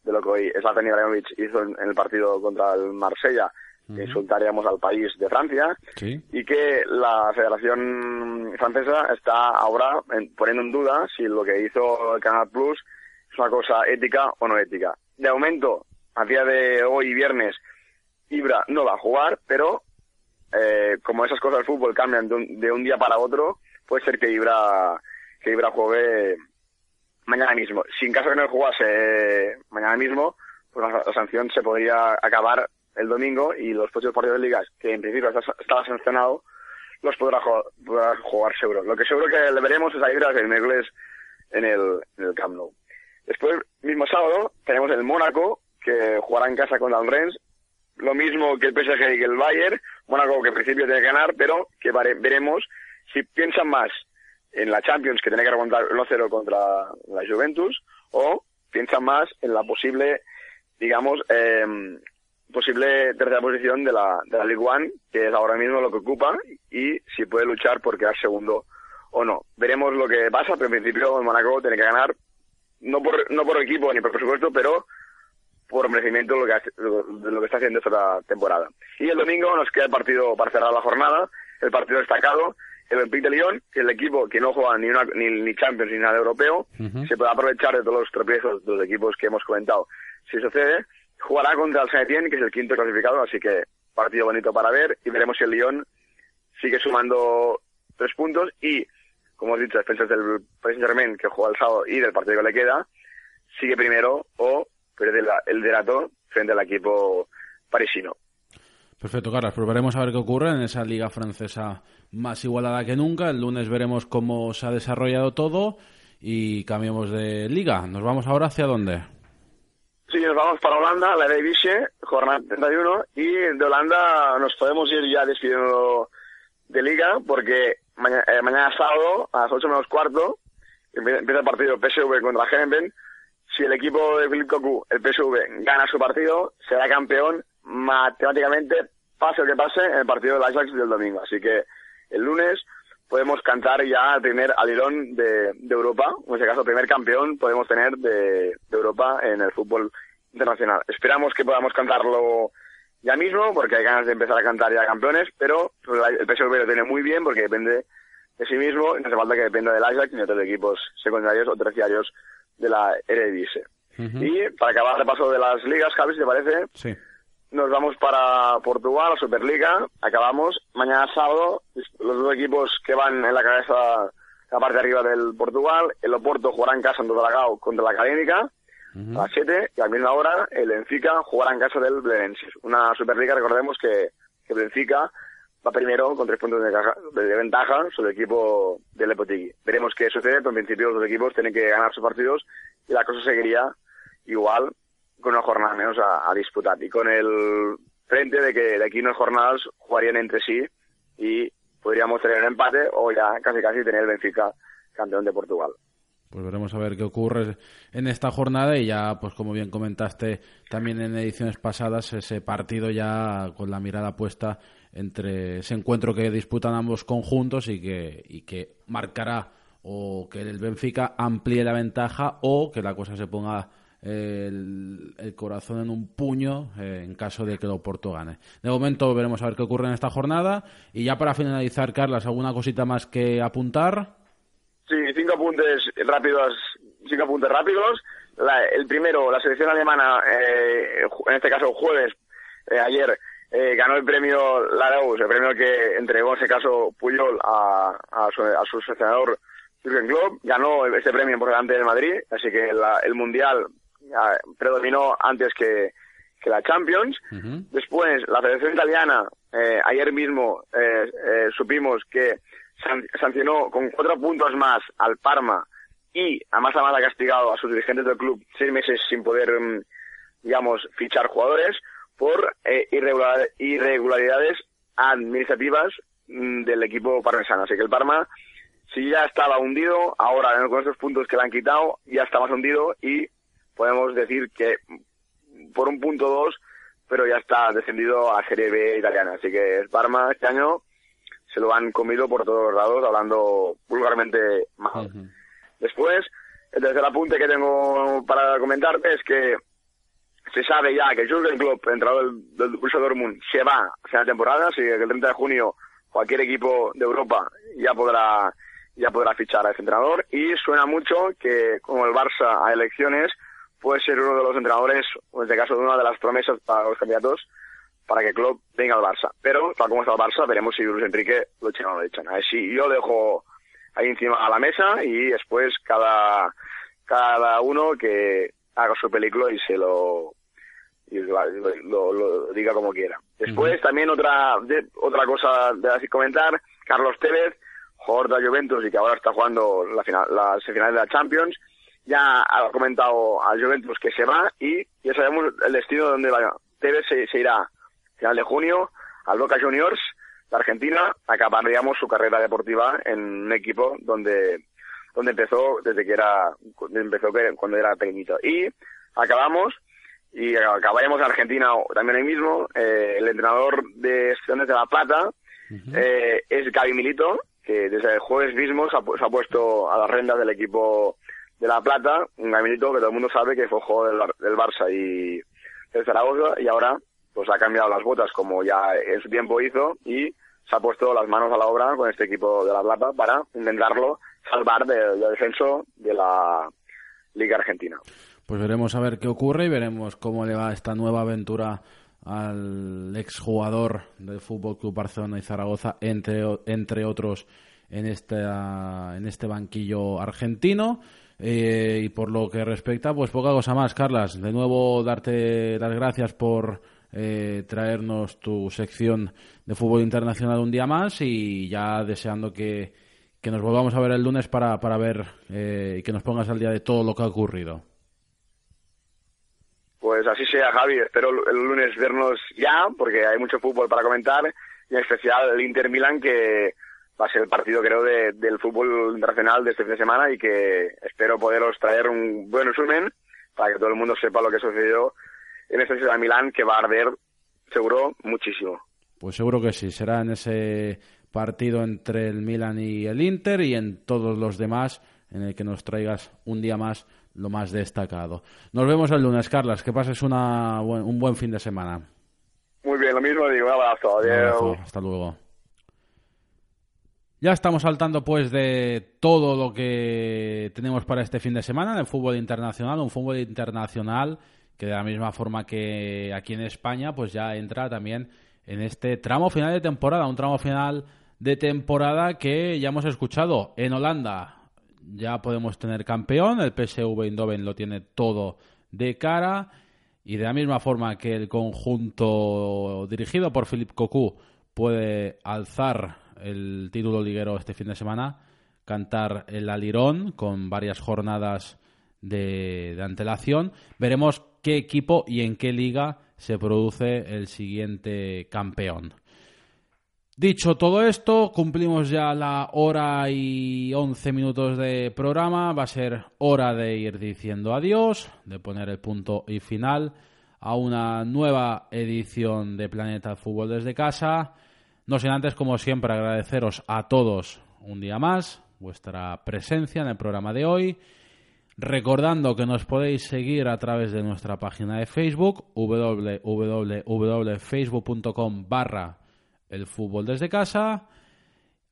de lo que hoy Zlatan Ibrahimovic hizo en, el partido contra el Marsella, que insultaríamos al país de Francia, y que la Federación Francesa está ahora poniendo en duda si lo que hizo el Canal Plus es una cosa ética o no ética. De momento, a día de hoy, viernes, Ibra no va a jugar, pero eh, como esas cosas del fútbol cambian de un, de un, día para otro, puede ser que Ibra, que Ibra juegue mañana mismo. Si en caso de no jugase mañana mismo, pues la, sanción se podría acabar el domingo y los próximos partidos de ligas, que en principio estaba sancionado, los podrá, jugar, seguro. Lo que seguro que le veremos es a Ibra el miércoles en el, en el Camp Nou. Después, mismo sábado, tenemos el Mónaco, que jugará en casa contra el Rennes. Lo mismo que el PSG y que el Bayern. Mónaco que en principio tiene que ganar, pero que veremos si piensan más en la Champions, que tiene que remontar 1-0 contra la Juventus, o piensan más en la posible, digamos, eh, posible tercera posición de la, de la Ligue 1, que es ahora mismo lo que ocupa, y si puede luchar por quedar segundo o no. Veremos lo que pasa, pero en principio el Monaco tiene que ganar, no por, no por equipo ni por presupuesto, pero por merecimiento lo que, de lo que está haciendo esta temporada. Y el domingo nos queda el partido para cerrar la jornada, el partido destacado, el Olympique de Lyon, que es el equipo que no juega ni, una, ni, ni Champions ni nada europeo, se puede aprovechar de todos los tropiezos de los equipos que hemos comentado. Si sucede, jugará contra el Saint-Étienne, que es el quinto clasificado, así que partido bonito para ver y veremos si el Lyon sigue sumando tres puntos y, como he dicho, defensas del Paris Saint-Germain, que juega el sábado y del partido que le queda, sigue primero o pierde el delato frente al equipo parisino. Perfecto, Carlos. Pues veremos a ver qué ocurre en esa liga francesa más igualada que nunca. El lunes veremos cómo se ha desarrollado todo y cambiamos de liga. ¿Nos vamos ahora hacia dónde? Sí, nos vamos para Holanda, la Eredivisie, jornada 31, y de Holanda nos podemos ir ya despidiendo de liga porque mañana, eh, mañana sábado a las 8 menos cuarto empieza el partido PSV contra Gerenben. Si el equipo de Philip Cocu, el PSV, gana su partido, será campeón matemáticamente, pase lo que pase, en el partido del Ajax del domingo. Así que el lunes podemos cantar ya el primer alirón de, Europa, en este caso el primer campeón podemos tener de, Europa en el fútbol internacional. Esperamos que podamos cantarlo ya mismo, porque hay ganas de empezar a cantar ya campeones, pero el PSV lo tiene muy bien porque depende de sí mismo y no hace falta que dependa del Ajax ni de otros equipos secundarios o terciarios de la Eredivisie. Y para acabar el paso de las ligas, Javi, si te parece, sí nos vamos para Portugal, la Superliga, acabamos. Mañana sábado, los dos equipos que van en la cabeza, la parte de arriba del Portugal, el Oporto jugará en casa en Dragao contra la Académica, a las 7, y a la misma hora el Benfica jugará en casa del Belenenses. Una Superliga, recordemos que, que Benfica va primero con tres puntos de, ventaja sobre el equipo del Lepotigui. Veremos qué sucede, pero en principio los dos equipos tienen que ganar sus partidos y la cosa seguiría igual con una jornada menos a, disputar y con el frente de que de aquí unas jornadas jugarían entre sí y podríamos tener un empate o ya casi casi tener el Benfica campeón de Portugal. Pues veremos a ver qué ocurre en esta jornada y ya, pues como bien comentaste también en ediciones pasadas, ese partido ya con la mirada puesta entre ese encuentro que disputan ambos conjuntos y que, y que marcará o que el Benfica amplíe la ventaja o que la cosa se ponga el, corazón en un puño eh, en caso de que el Oporto gane. De momento veremos a ver qué ocurre en esta jornada. Y ya para finalizar, Carlas, ¿alguna cosita más que apuntar? Cinco apuntes rápidos, cinco apuntes rápidos. el primero, la selección alemana, eh, en este caso jueves, eh, ayer, ganó el premio Laraus, el premio que entregó en ese caso Puyol a, a, su, a su seleccionador Jürgen Klopp. Ganó este premio por delante del Madrid, así que el Mundial predominó antes que, la Champions. Después, la Federación Italiana, eh, ayer mismo eh, eh, supimos que sancionó con cuatro puntos más al Parma y además ha castigado a sus dirigentes del club seis meses sin poder, mm, digamos, fichar jugadores por irregularidades administrativas mm, del equipo parmesano. Así que el Parma, si ya estaba hundido, ahora con esos puntos que le han quitado, ya está más hundido y podemos decir que por un punto dos, pero ya está descendido a Serie B italiana. Así que el Parma este año se lo han comido por todos lados, hablando vulgarmente mal. Después, el tercer apunte que tengo para comentarte es que se sabe ya que Jürgen Klopp, entrenador del, del Borussia Dortmund, se va a la temporada, así que el 30 de junio cualquier equipo de Europa ya podrá ya podrá fichar a ese entrenador y suena mucho que como el Barça a elecciones puede ser uno de los entrenadores, o en este caso de una de las promesas para los candidatos para que Klopp venga al Barça. Pero, tal como está el Barça, veremos si Luis Enrique lo echan o no lo echan. Así yo dejo ahí encima a la mesa y después cada, cada uno que haga su película y se lo, y lo, diga como quiera. Después también otra otra cosa de así comentar, Carlos Tevez, jugador de Juventus y que ahora está jugando la final, la semifinal de la Champions, ya ha comentado al Juventus que se va y ya sabemos el destino de donde va. Tevez se, irá a final de junio al Boca Juniors de Argentina, acabaríamos su carrera deportiva en un equipo donde donde empezó desde que era empezó cuando era pequeñito. Y acabamos y acabaremos en Argentina también ahí mismo. Eh, el entrenador de Estudiantes de La Plata eh, es Gaby Milito que desde el jueves mismo se ha, puesto a las rendas del equipo de La Plata, un gabinete que todo el mundo sabe que fue jugador del, Barça y del Zaragoza y ahora pues ha cambiado las botas como ya en su tiempo hizo y se ha puesto las manos a la obra con este equipo de La Plata para intentarlo salvar del descenso de la Liga Argentina. Pues veremos a ver qué ocurre y veremos cómo le va esta nueva aventura al exjugador del Fútbol Club Barcelona y Zaragoza, entre, entre otros, en, este en este banquillo argentino. Eh, y por lo que respecta, pues poca cosa más, Carlas. De nuevo, darte las gracias por eh, traernos tu sección de fútbol internacional un día más y ya deseando que, que nos volvamos a ver el lunes para, para ver eh, y que nos pongas al día de todo lo que ha ocurrido. Pues así sea, Javi. Espero el lunes vernos ya, porque hay mucho fútbol para comentar, y en especial el Inter Milan, que va a ser el partido, creo, del fútbol internacional de este fin de semana y que espero poderos traer un buen resumen para que todo el mundo sepa lo que sucedió en esta ciudad de Milán, que va a arder, seguro, muchísimo. Pues seguro que sí. Será en ese partido entre el Milan y el Inter y en todos los demás en el que nos traigas un día más lo más destacado. Nos vemos el lunes, Carlas. Que pases una, un buen fin de semana. Muy bien, lo mismo digo. Un abrazo. Adiós. Hasta luego. Ya estamos saltando pues de todo lo que tenemos para este fin de semana en el fútbol internacional, un fútbol internacional que de la misma forma que aquí en España pues ya entra también en este tramo final de temporada, un tramo final de temporada que ya hemos escuchado en Holanda. Ya podemos tener campeón, el PSV Eindhoven lo tiene todo de cara y de la misma forma que el conjunto dirigido por Philip Cocu puede alzar el título liguero este fin de semana, cantar el alirón con varias jornadas de, de antelación. Veremos qué equipo y en qué liga se produce el siguiente campeón. Dicho todo esto, cumplimos ya la hora y once minutos de programa. Va a ser hora de ir diciendo adiós, de poner el punto y final a una nueva edición de Planeta Fútbol desde casa. No sin antes, como siempre, agradeceros a todos un día más vuestra presencia en el programa de hoy. Recordando que nos podéis seguir a través de nuestra página de Facebook, www.facebook.com barra el fútbol desde casa.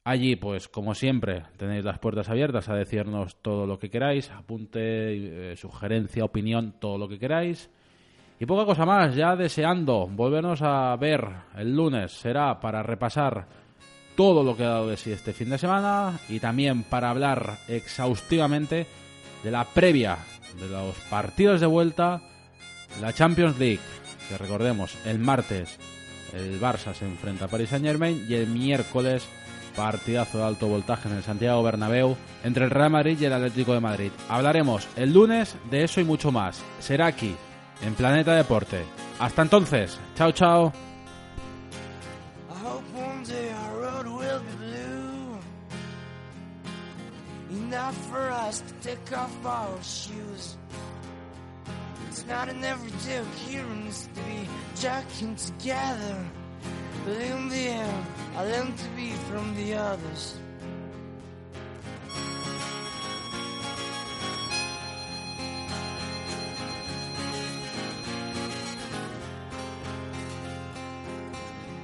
Allí, pues, como siempre, tenéis las puertas abiertas a decirnos todo lo que queráis, apunte, eh, sugerencia, opinión, todo lo que queráis. Y poca cosa más, ya deseando volvernos a ver el lunes. Será para repasar todo lo que ha dado de sí este fin de semana y también para hablar exhaustivamente de la previa de los partidos de vuelta la Champions League. Que recordemos, el martes el Barça se enfrenta a Paris Saint Germain y el miércoles partidazo de alto voltaje en el Santiago Bernabéu entre el Real Madrid y el Atlético de Madrid. Hablaremos el lunes de eso y mucho más. Será aquí, en Planeta Deporte. Hasta entonces, chao chao. It's not an everyday occurrence to be jacking together. But in the end, I learned to be from the others.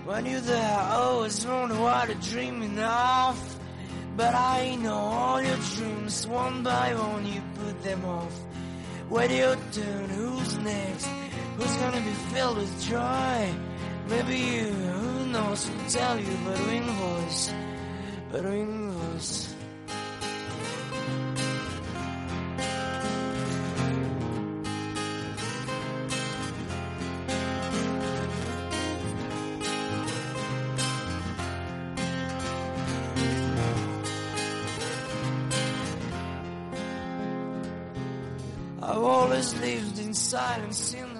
When you're there, I always wonder what you're dreaming of. But I know all your dreams, one by one, you put them off. When your turn, who's next? Who's gonna be filled with joy? Maybe you, who knows, will tell you, but wing voice, but wing voice. silence in the